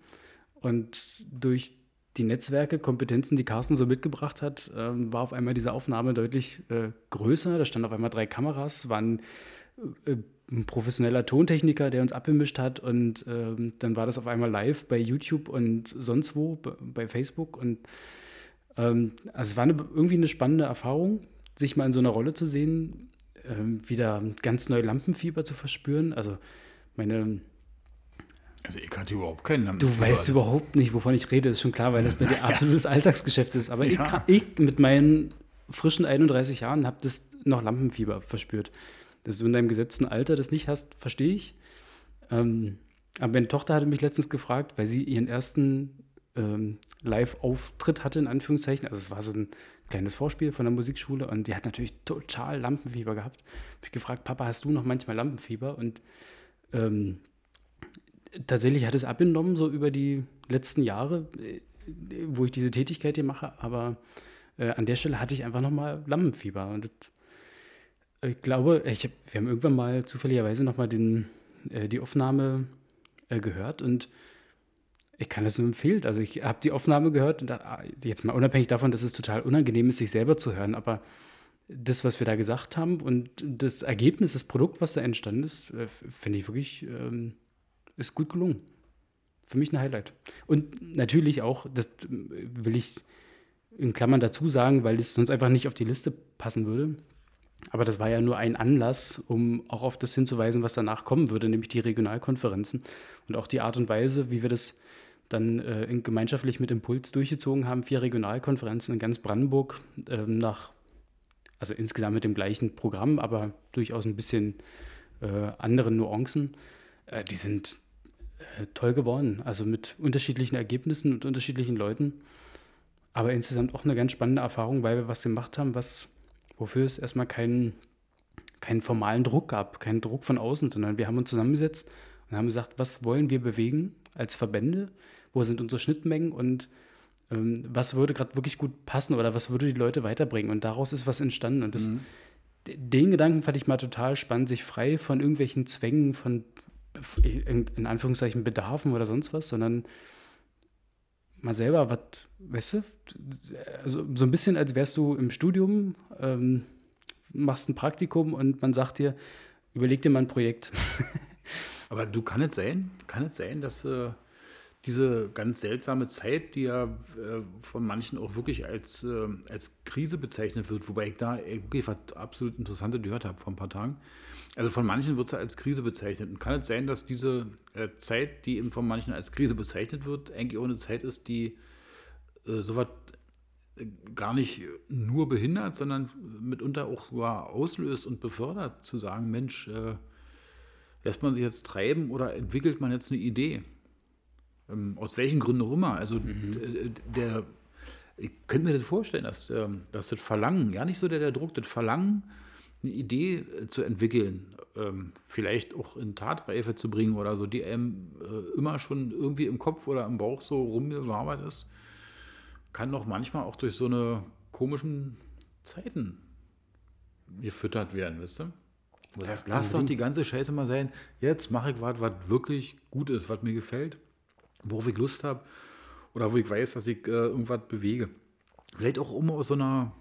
Und durch die Netzwerke, Kompetenzen, die Carsten so mitgebracht hat, ähm, war auf einmal diese Aufnahme deutlich äh, größer. Da standen auf einmal drei Kameras, waren äh, ein professioneller Tontechniker, der uns abgemischt hat und ähm, dann war das auf einmal live bei YouTube und sonst wo, bei Facebook und ähm, also es war eine, irgendwie eine spannende Erfahrung, sich mal in so einer Rolle zu sehen, ähm, wieder ganz neu Lampenfieber zu verspüren. Also meine also ich hatte überhaupt keinen Lampenfieber. Du weißt überhaupt nicht, wovon ich rede, ist schon klar, weil das ein absolutes Alltagsgeschäft ist. Aber ja. ich, kann, ich mit meinen frischen 31 Jahren habe das noch Lampenfieber verspürt. Dass du in deinem gesetzten Alter das nicht hast, verstehe ich. Ähm, aber meine Tochter hatte mich letztens gefragt, weil sie ihren ersten ähm, Live-Auftritt hatte, in Anführungszeichen. Also es war so ein kleines Vorspiel von der Musikschule und die hat natürlich total Lampenfieber gehabt. Habe ich gefragt, Papa, hast du noch manchmal Lampenfieber? Und ähm, tatsächlich hat es abgenommen, so über die letzten Jahre, äh, wo ich diese Tätigkeit hier mache. Aber äh, an der Stelle hatte ich einfach nochmal Lampenfieber. Und das ich glaube, ich hab, wir haben irgendwann mal zufälligerweise nochmal äh, die Aufnahme äh, gehört und ich kann das nur empfehlen. Also ich habe die Aufnahme gehört da, jetzt mal unabhängig davon, dass es total unangenehm ist, sich selber zu hören, aber das, was wir da gesagt haben und das Ergebnis, das Produkt, was da entstanden ist, äh, finde ich wirklich, ähm, ist gut gelungen. Für mich ein Highlight. Und natürlich auch, das will ich in Klammern dazu sagen, weil es sonst einfach nicht auf die Liste passen würde, Aber das war ja nur ein Anlass, um auch auf das hinzuweisen, was danach kommen würde, nämlich die Regionalkonferenzen und auch die Art und Weise, wie wir das dann äh, gemeinschaftlich mit Impuls durchgezogen haben. Vier Regionalkonferenzen in ganz Brandenburg äh, nach, also insgesamt mit dem gleichen Programm, aber durchaus ein bisschen äh, anderen Nuancen. Äh, die sind äh, toll geworden, also mit unterschiedlichen Ergebnissen und unterschiedlichen Leuten. Aber insgesamt auch eine ganz spannende Erfahrung, weil wir was gemacht haben, was wofür es erstmal keinen, keinen formalen Druck gab, keinen Druck von außen, sondern wir haben uns zusammengesetzt und haben gesagt, was wollen wir bewegen als Verbände, wo sind unsere Schnittmengen und ähm, was würde gerade wirklich gut passen oder was würde die Leute weiterbringen. Und daraus ist was entstanden. Und das, mhm. den Gedanken fand ich mal total spannend, sich frei von irgendwelchen Zwängen, von in, in Anführungszeichen Bedarfen oder sonst was, sondern mal selber was, weißt du, also so ein bisschen, als wärst du im Studium, ähm, machst ein Praktikum und man sagt dir, überleg dir mal ein Projekt. Aber du kann es sein, kann es sein, dass äh, diese ganz seltsame Zeit, die ja äh, von manchen auch wirklich als, äh, als Krise bezeichnet wird, wobei ich da wirklich was absolut Interessantes gehört habe vor ein paar Tagen, also von manchen wird es als Krise bezeichnet. Und kann es sein, dass diese äh, Zeit, die eben von manchen als Krise bezeichnet wird, eigentlich auch eine Zeit ist, die äh, sowas äh, gar nicht nur behindert, sondern mitunter auch sogar auslöst und befördert, zu sagen, Mensch, äh, lässt man sich jetzt treiben oder entwickelt man jetzt eine Idee? Ähm, aus welchen Gründen auch immer. Also mhm. der, ich könnte mir das vorstellen, dass, ähm, dass das Verlangen, ja nicht so der, der Druck, das Verlangen, eine Idee äh, zu entwickeln, ähm, vielleicht auch in Tatreife zu bringen oder so, die einem äh, immer schon irgendwie im Kopf oder im Bauch so rumgewabert ist, kann doch manchmal auch durch so eine komischen Zeiten gefüttert werden, wisst ihr? Wo sagst, lass doch die ganze Scheiße mal sein. Jetzt mache ich was, was wirklich gut ist, was mir gefällt, worauf ich Lust habe oder wo ich weiß, dass ich äh, irgendwas bewege. Vielleicht auch um aus so einer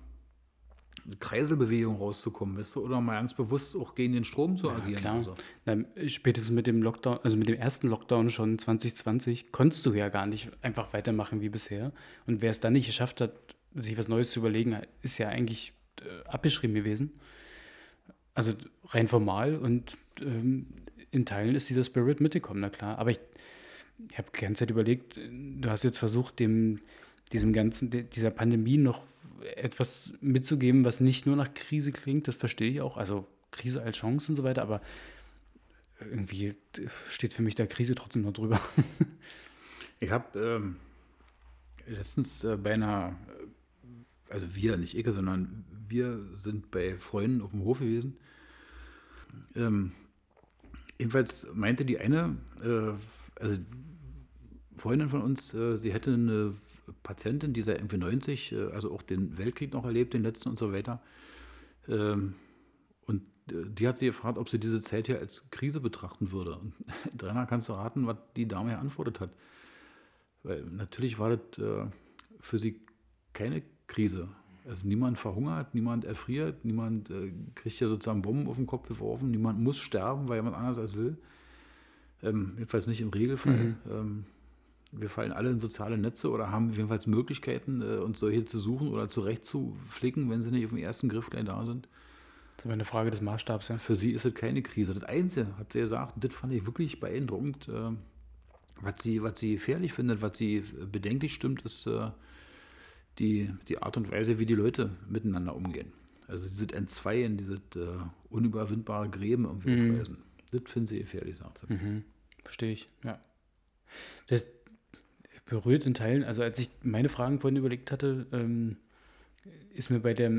Kreiselbewegung rauszukommen, weißt du, oder mal ganz bewusst auch gegen den Strom zu agieren. Ja, so. Na, spätestens mit dem Lockdown, also mit dem ersten Lockdown schon 2020, konntest du ja gar nicht einfach weitermachen wie bisher. Und wer es dann nicht geschafft hat, sich was Neues zu überlegen, ist ja eigentlich äh, abgeschrieben gewesen. Also rein formal und ähm, in Teilen ist dieser Spirit mitgekommen, na klar. Aber ich, ich habe die ganze Zeit überlegt, du hast jetzt versucht, dem, diesem ganzen, dieser Pandemie noch etwas mitzugeben, was nicht nur nach Krise klingt, das verstehe ich auch. Also Krise als Chance und so weiter, aber irgendwie steht für mich da Krise trotzdem noch drüber. ich habe ähm, letztens äh, bei einer, also wir, nicht ich, sondern wir sind bei Freunden auf dem Hof gewesen. Ähm, jedenfalls meinte die eine, äh, also Freundin von uns, äh, sie hätte eine Patientin, die seit irgendwie 90, äh, also auch den Weltkrieg noch erlebt, den letzten und so weiter. Ähm, und äh, die hat sie gefragt, ob sie diese Zeit hier als Krise betrachten würde. Und dreimal kannst du raten, was die Dame geantwortet hat. Weil natürlich war das äh, für sie keine Krise. Also niemand verhungert, niemand erfriert, niemand kriegt ja sozusagen Bomben auf den Kopf geworfen, niemand muss sterben, weil jemand anders als will. Ähm, jedenfalls nicht im Regelfall. Mhm. Ähm, wir fallen alle in soziale Netze oder haben jedenfalls Möglichkeiten, äh, uns solche zu suchen oder zurechtzuflicken, wenn sie nicht auf dem ersten Griff gleich da sind. Das ist eine Frage des Maßstabs, ja. Für sie ist es keine Krise. Das Einzige, hat sie gesagt, das fand ich wirklich beeindruckend, äh, was, sie, was sie gefährlich findet, was sie bedenklich stimmt, ist äh, die, die Art und Weise, wie die Leute miteinander umgehen. Also sie sind entzweien, diese äh, unüberwindbare Gräben irgendwie mhm. aufweisen. Das finden sie gefährlich, sagt sie. Mhm. Verstehe ich, ja. Das, berührt in Teilen. Also als ich meine Fragen vorhin überlegt hatte, ähm, ist mir bei der,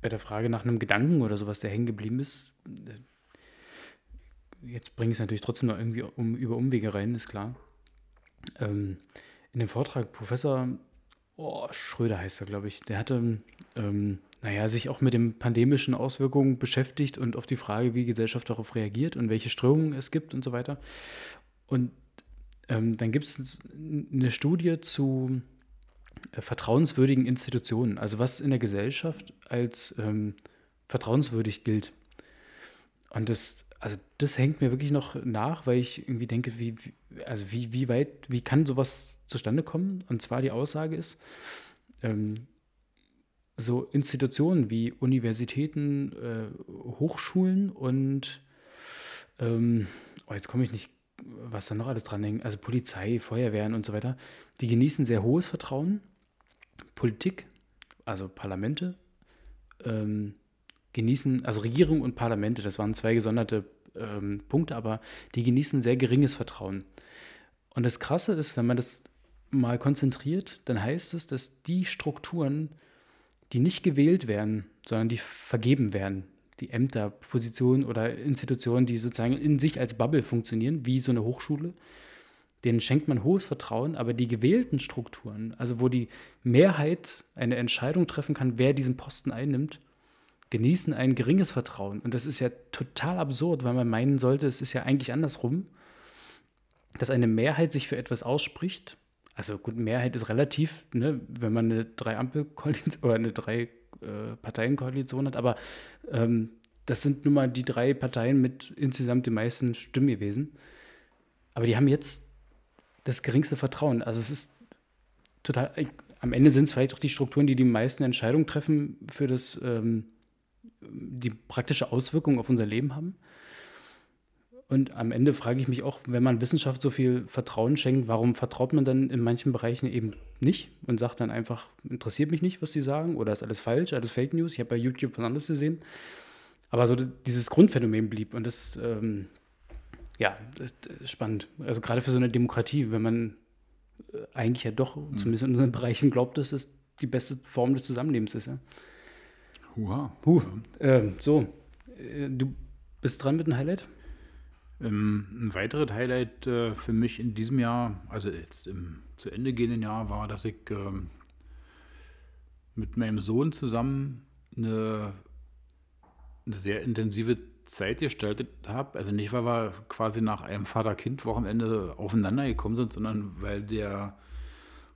bei der Frage nach einem Gedanken oder sowas, der hängen geblieben ist, äh, jetzt bringe ich es natürlich trotzdem noch irgendwie um, über Umwege rein, ist klar. Ähm, in dem Vortrag Professor oh, Schröder heißt er, glaube ich, der hatte, ähm, naja, sich auch mit den pandemischen Auswirkungen beschäftigt und auf die Frage, wie Gesellschaft darauf reagiert und welche Strömungen es gibt und so weiter. Und ähm, dann gibt es eine Studie zu äh, vertrauenswürdigen Institutionen, also was in der Gesellschaft als ähm, vertrauenswürdig gilt. Und das, also das hängt mir wirklich noch nach, weil ich irgendwie denke, wie, also wie, wie weit, wie kann sowas zustande kommen? Und zwar die Aussage ist, ähm, so Institutionen wie Universitäten, äh, Hochschulen und ähm, oh, jetzt komme ich nicht, was da noch alles dran hängt, also Polizei, Feuerwehren und so weiter, die genießen sehr hohes Vertrauen. Politik, also Parlamente, ähm, genießen, also Regierung und Parlamente, das waren zwei gesonderte ähm, Punkte, aber die genießen sehr geringes Vertrauen. Und das Krasse ist, wenn man das mal konzentriert, dann heißt es, dass die Strukturen, die nicht gewählt werden, sondern die vergeben werden, die Ämter, Positionen oder Institutionen, die sozusagen in sich als Bubble funktionieren, wie so eine Hochschule, denen schenkt man hohes Vertrauen, aber die gewählten Strukturen, also wo die Mehrheit eine Entscheidung treffen kann, wer diesen Posten einnimmt, genießen ein geringes Vertrauen. Und das ist ja total absurd, weil man meinen sollte, es ist ja eigentlich andersrum, dass eine Mehrheit sich für etwas ausspricht. Also gut, Mehrheit ist relativ, ne, wenn man eine drei Ampel oder eine drei äh, Parteienkoalition hat, aber ähm, das sind nun mal die drei Parteien mit insgesamt den meisten Stimmen gewesen. Aber die haben jetzt das geringste Vertrauen. Also es ist total, am Ende sind es vielleicht auch die Strukturen, die die meisten Entscheidungen treffen für das, ähm, die praktische Auswirkung auf unser Leben haben. Und am Ende frage ich mich auch, wenn man Wissenschaft so viel Vertrauen schenkt, warum vertraut man dann in manchen Bereichen eben nicht und sagt dann einfach, interessiert mich nicht, was die sagen oder ist alles falsch, alles Fake News. Ich habe bei YouTube was anderes gesehen. Aber so dieses Grundphänomen blieb und das, ähm, ja, das ist spannend. Also gerade für so eine Demokratie, wenn man äh, eigentlich ja doch, mhm. zumindest in unseren Bereichen, glaubt, dass es die beste Form des Zusammenlebens ist. Ja. Huha. Huh. Ähm, so, äh, du bist dran mit einem Highlight? Ähm, ein weiteres Highlight äh, für mich in diesem Jahr, also jetzt im zu Ende gehenden Jahr, war, dass ich ähm, mit meinem Sohn zusammen eine, eine sehr intensive Zeit gestaltet habe. Also nicht, weil wir quasi nach einem Vater-Kind-Wochenende aufeinander gekommen sind, sondern weil der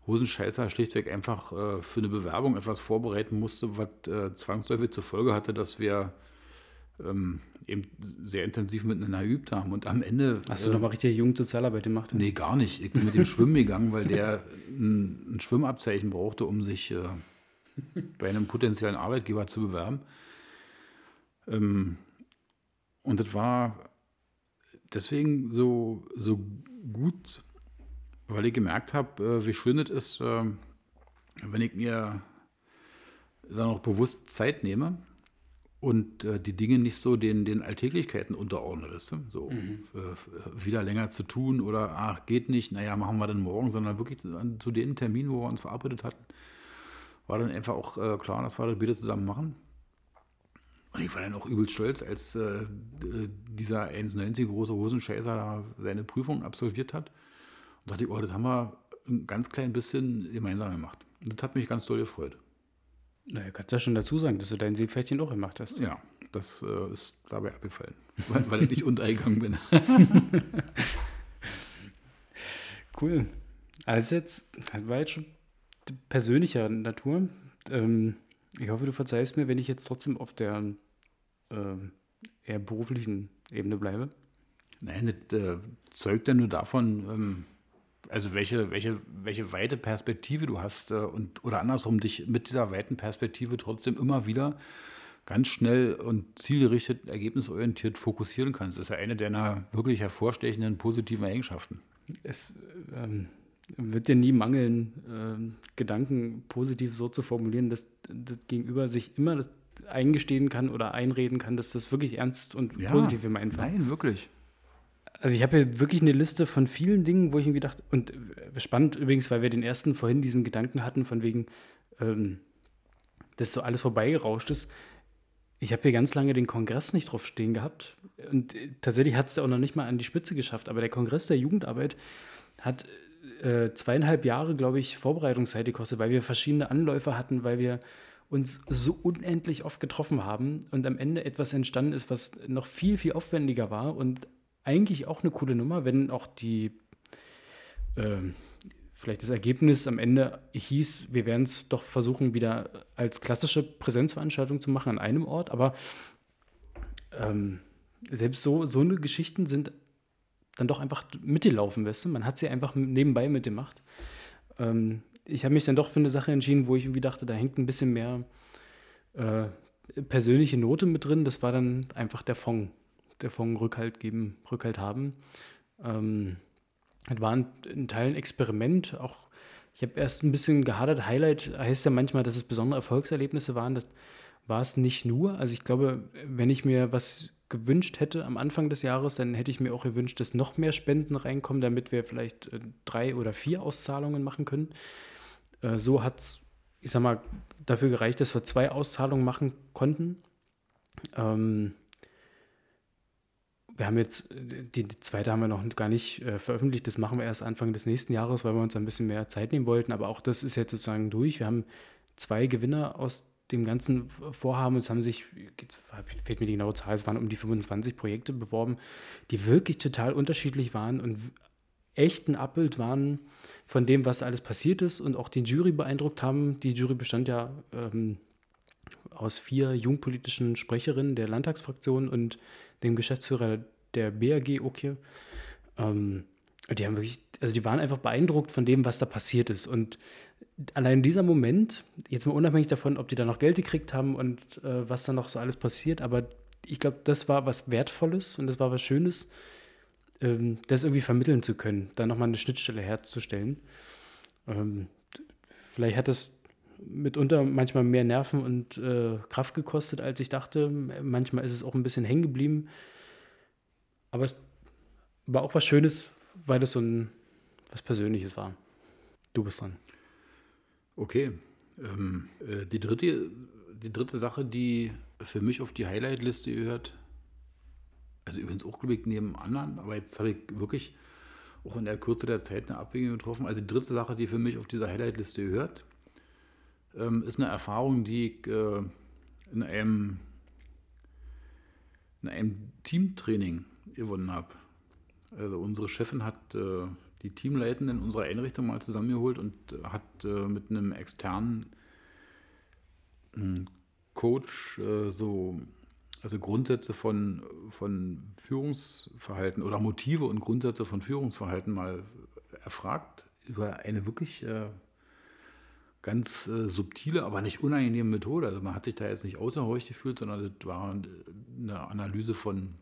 Hosenscheißer schlichtweg einfach äh, für eine Bewerbung etwas vorbereiten musste, was äh, zwangsläufig zur Folge hatte, dass wir ähm, eben sehr intensiv miteinander geübt haben. Und am Ende. Hast du äh, nochmal richtig Jugendsozialarbeit gemacht? Nee, gar nicht. Ich bin mit dem Schwimmen gegangen, weil der ein, ein Schwimmabzeichen brauchte, um sich äh, bei einem potenziellen Arbeitgeber zu bewerben. Ähm, und das war deswegen so, so gut, weil ich gemerkt habe, äh, wie schön es ist, äh, wenn ich mir dann auch bewusst Zeit nehme und äh, die Dinge nicht so den, den Alltäglichkeiten unterordne, weißt du? So mhm. äh, wieder länger zu tun oder ach, geht nicht, naja, machen wir dann morgen, sondern wirklich zu, zu den Terminen, wo wir uns verabredet hatten, war dann einfach auch äh, klar, dass wir das wieder zusammen machen. Und ich war dann auch übelst stolz, als äh, dieser 1,90 große Hosenscheißer da seine Prüfung absolviert hat. Und dachte ich, oh, das haben wir ein ganz klein bisschen gemeinsam gemacht. Und das hat mich ganz doll gefreut. Naja, kannst ja schon dazu sagen, dass du dein Seepferdchen auch gemacht hast. Ja, das äh, ist dabei abgefallen, weil, weil ich nicht untergegangen bin. cool. Also jetzt, das war jetzt schon persönlicher Natur. Ähm, ich hoffe, du verzeihst mir, wenn ich jetzt trotzdem auf der äh, eher beruflichen Ebene bleibe. Nein, das äh, zeugt ja nur davon, ähm, also welche, welche, welche weite Perspektive du hast äh, und oder andersrum dich mit dieser weiten Perspektive trotzdem immer wieder ganz schnell und zielgerichtet, ergebnisorientiert fokussieren kannst. Das ist ja eine deiner wirklich hervorstechenden positiven Eigenschaften. Es ähm, wird dir nie mangeln, ähm, Gedanken positiv so zu formulieren, dass das Gegenüber sich immer das eingestehen kann oder einreden kann, dass das wirklich ernst und ja, positiv im Einfall. Nein, wirklich. Also ich habe hier wirklich eine Liste von vielen Dingen, wo ich irgendwie dachte, und äh, spannend übrigens, weil wir den ersten vorhin diesen Gedanken hatten, von wegen, ähm, dass so alles vorbeigerauscht ist. Ich habe hier ganz lange den Kongress nicht drauf stehen gehabt. Und äh, tatsächlich hat es auch noch nicht mal an die Spitze geschafft. Aber der Kongress der Jugendarbeit hat äh, zweieinhalb Jahre, glaube ich, Vorbereitungszeit gekostet, weil wir verschiedene Anläufe hatten, weil wir uns so unendlich oft getroffen haben und am Ende etwas entstanden ist, was noch viel, viel aufwendiger war und eigentlich auch eine coole Nummer, wenn auch die, äh, vielleicht das Ergebnis am Ende hieß, wir werden es doch versuchen, wieder als klassische Präsenzveranstaltung zu machen an einem Ort. Aber ähm, selbst so, so eine Geschichten sind dann doch einfach mitgelaufen, weißt du? Man hat sie einfach nebenbei mitgemacht. Ähm, ich habe mich dann doch für eine Sache entschieden, wo ich irgendwie dachte, da hängt ein bisschen mehr äh, persönliche Note mit drin. Das war dann einfach der Fonds. Der Fonds Rückhalt geben, Rückhalt haben. Ähm, das war ein, in Teilen Experiment. Auch ich habe erst ein bisschen gehadert. Highlight heißt ja manchmal, dass es besondere Erfolgserlebnisse waren. Das war es nicht nur. Also ich glaube, wenn ich mir was gewünscht hätte am Anfang des Jahres, dann hätte ich mir auch gewünscht, dass noch mehr Spenden reinkommen, damit wir vielleicht äh, drei oder vier Auszahlungen machen können. Äh, so hat es, ich sag mal, dafür gereicht, dass wir zwei Auszahlungen machen konnten. Ähm, wir haben jetzt, die, zweite haben wir noch gar nicht äh, veröffentlicht, das machen wir erst Anfang des nächsten Jahres, weil wir uns ein bisschen mehr Zeit nehmen wollten, aber auch das ist jetzt sozusagen durch. Wir haben zwei Gewinner aus dem ganzen Vorhaben, es haben sich, jetzt fehlt mir die genaue Zahl, es waren um die 25 Projekte beworben, die wirklich total unterschiedlich waren und echt ein Abbild waren von dem, was alles passiert ist und auch die Jury beeindruckt haben. Die Jury bestand ja ähm, aus vier jungpolitischen Sprecherinnen der Landtagsfraktion und dem Geschäftsführer der BAG Okje. Ähm, die haben wirklich, also die waren einfach beeindruckt von dem, was da passiert ist. Und allein dieser Moment, jetzt mal unabhängig davon, ob die da noch Geld gekriegt haben und äh, was da noch so alles passiert, aber ich glaube, das war was Wertvolles und das war was Schönes, ähm, das irgendwie vermitteln zu können, da nochmal eine Schnittstelle herzustellen. Ähm, vielleicht hat das mitunter manchmal mehr Nerven und äh, Kraft gekostet, als ich dachte. Manchmal ist es auch ein bisschen hängen geblieben. Aber es war auch was Schönes, weil das so ein was Persönliches war. Du bist dran. Okay. Ähm, äh, die, dritte, die dritte Sache, die für mich auf die Highlight-Liste gehört, also übrigens auch ich neben anderen, aber jetzt habe ich wirklich auch in der Kürze der Zeit eine Abwägung getroffen. Also die dritte Sache, die für mich auf dieser Highlight-Liste gehört, ähm, ist eine Erfahrung, die ich äh, in einem, in einem Teamtraining gewonnen habe. Also unsere Chefin hat äh, die Teamleitenden unserer Einrichtung mal zusammengeholt und äh, hat äh, mit einem externen hm, Coach äh, so also Grundsätze von, von Führungsverhalten oder Motive und Grundsätze von Führungsverhalten mal erfragt über eine wirklich äh, ganz äh, subtile, aber nicht unangenehme Methode. Also man hat sich da jetzt nicht außerheucht gefühlt, sondern das war eine Analyse von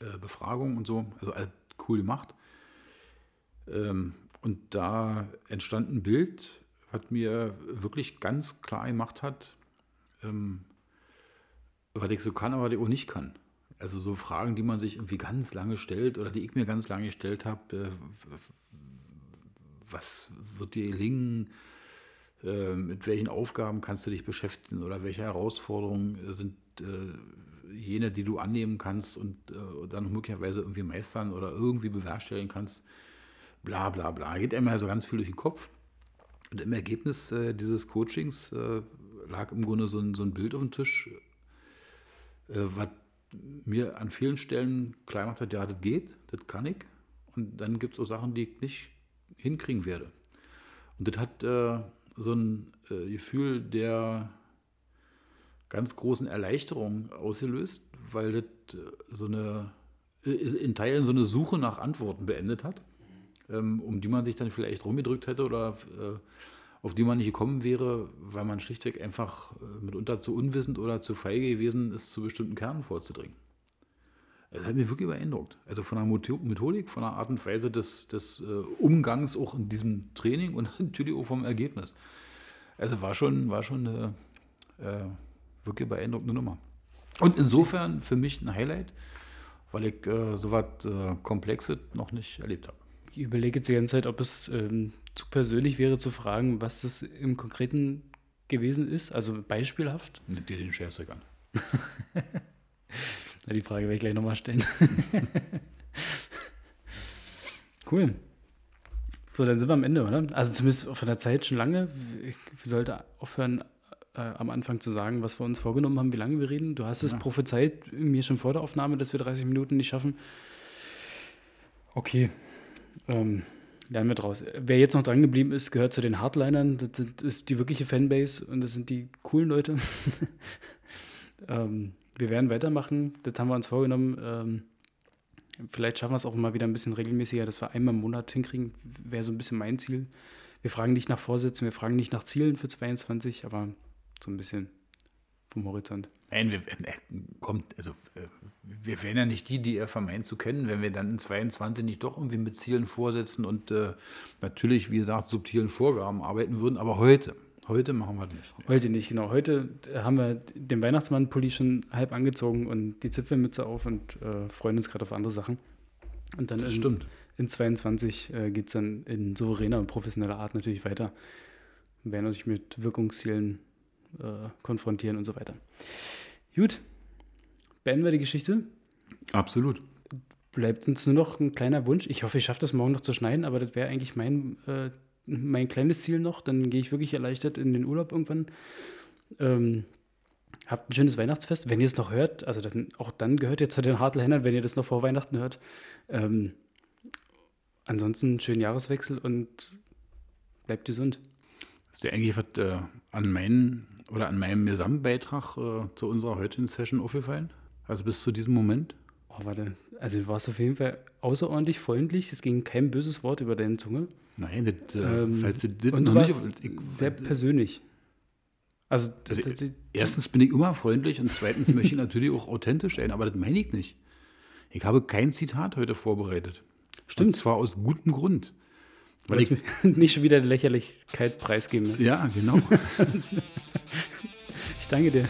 äh, Befragungen und so. Also alles cool gemacht. Ähm, und da entstand ein Bild, was mir wirklich ganz klar gemacht hat, ähm, was ich so kann, aber die auch nicht kann. Also so Fragen, die man sich irgendwie ganz lange stellt oder die ich mir ganz lange gestellt habe, äh, was wird dir gelingen, äh, mit welchen Aufgaben kannst du dich beschäftigen oder welche Herausforderungen sind äh, jene, die du annehmen kannst und dann möglicherweise irgendwie meistern oder irgendwie bewerkstelligen kannst. Bla bla bla. Geht einem also ganz viel durch den Kopf. Und im Ergebnis dieses Coachings lag im Grunde so ein, so ein Bild auf dem Tisch, äh, was mir an vielen Stellen klar gemacht hat, ja, das geht, das kann ich. Und dann gibt es auch Sachen, die ich nicht hinkriegen werde. Und das hat äh, so ein äh, Gefühl der ganz großen Erleichterung ausgelöst, weil das äh, so eine, äh, in Teilen so eine Suche nach Antworten beendet hat, ähm, um die man sich dann vielleicht rumgedrückt hätte oder äh, auf die man nicht gekommen wäre, weil man schlichtweg einfach äh, mitunter zu unwissend oder zu feige gewesen ist, zu bestimmten Kernen vorzudringen. Das hat mich wirklich beeindruckt. Also von der Methodik, von der Art und Weise des, des äh, Umgangs auch in diesem Training und natürlich auch vom Ergebnis. Also war schon, war schon eine äh, wirklich beeindruckende Nummer. Und insofern für mich ein Highlight, weil ich äh, so was äh, Komplexes noch nicht erlebt habe. Ich überlege jetzt die ganze Zeit, ob es ähm, zu persönlich wäre zu fragen, was das im Konkreten gewesen ist, also beispielhaft. Nimm dir den Scherzeug an. die Frage werde ich gleich nochmal stellen. cool. So, dann sind wir am Ende, oder? Also zumindest von der Zeit schon lange. Ich sollte aufhören, äh, am Anfang zu sagen, was wir uns vorgenommen haben, wie lange wir reden. Du hast es prophezeit mir schon vor der Aufnahme, dass wir 30 Minuten nicht schaffen. Okay. Ähm, lernen wir draus. Wer jetzt noch dran geblieben ist, gehört zu den Hardlinern. Das, sind, ist die wirkliche Fanbase und das sind die coolen Leute. ähm, wir werden weitermachen. Das haben wir uns vorgenommen. Ähm, vielleicht schaffen wir es auch mal wieder ein bisschen regelmäßiger, dass wir einmal im Monat hinkriegen. Wäre so ein bisschen mein Ziel. Wir fragen nicht nach Vorsätzen, wir fragen nicht nach Zielen für 22, aber so ein bisschen vom Horizont. Nein, wir, äh, kommt, also, äh, wir wären ja nicht die, die er vermeint zu kennen, wenn wir dann in 22 nicht doch irgendwie mit Zielen vorsetzen und äh, natürlich, wie gesagt, subtilen Vorgaben arbeiten würden. Aber heute, heute machen wir das nicht. Heute nicht, genau. Heute haben wir den Weihnachtsmann-Pulli schon halb angezogen und die Zipfelmütze auf und äh, freuen uns gerade auf andere Sachen. Und dann Das in, stimmt. in 22 äh, geht es dann in souveräner und professioneller Art natürlich weiter. Wir werden uns mit Wirkungszielen äh, konfrontieren und so weiter. Gut, beenden wir die Geschichte. Absolut. Bleibt uns nur noch ein kleiner Wunsch. Ich hoffe, ich schaffe das morgen noch zu schneiden, aber das wäre eigentlich mein, äh, mein kleines Ziel noch. Dann gehe ich wirklich erleichtert in den Urlaub irgendwann. Ähm, habt ein schönes Weihnachtsfest. Wenn ihr es noch hört, also dann, auch dann gehört ihr zu den Hartleinern, wenn ihr das noch vor Weihnachten hört. Ähm, ansonsten einen schönen Jahreswechsel und bleibt gesund. Ist dir eigentlich was äh, an meinen oder an meinem Gesamtbeitrag äh, zu unserer heutigen Session aufgefallen? Also bis zu diesem Moment? Oh, warte. Also du warst auf jeden Fall außerordentlich freundlich. Es ging kein böses Wort über deine Zunge. Nein, das, äh, Ähm, falls du das und noch du nicht. Ich, sehr persönlich. Also, Also, das- das- erstens bin ich immer freundlich und zweitens möchte ich natürlich auch authentisch sein, aber das meine ich nicht. Ich habe kein Zitat heute vorbereitet. Stimmt. Und zwar aus gutem Grund. weil ich mir nicht schon wieder die Lächerlichkeit preisgeben. Ne? Ja, genau. Ich danke dir.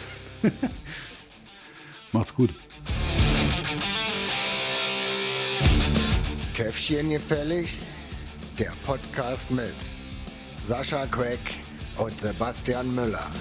Macht's gut. Käffchen gefällig? Der Podcast mit Sascha Craig und Sebastian Müller.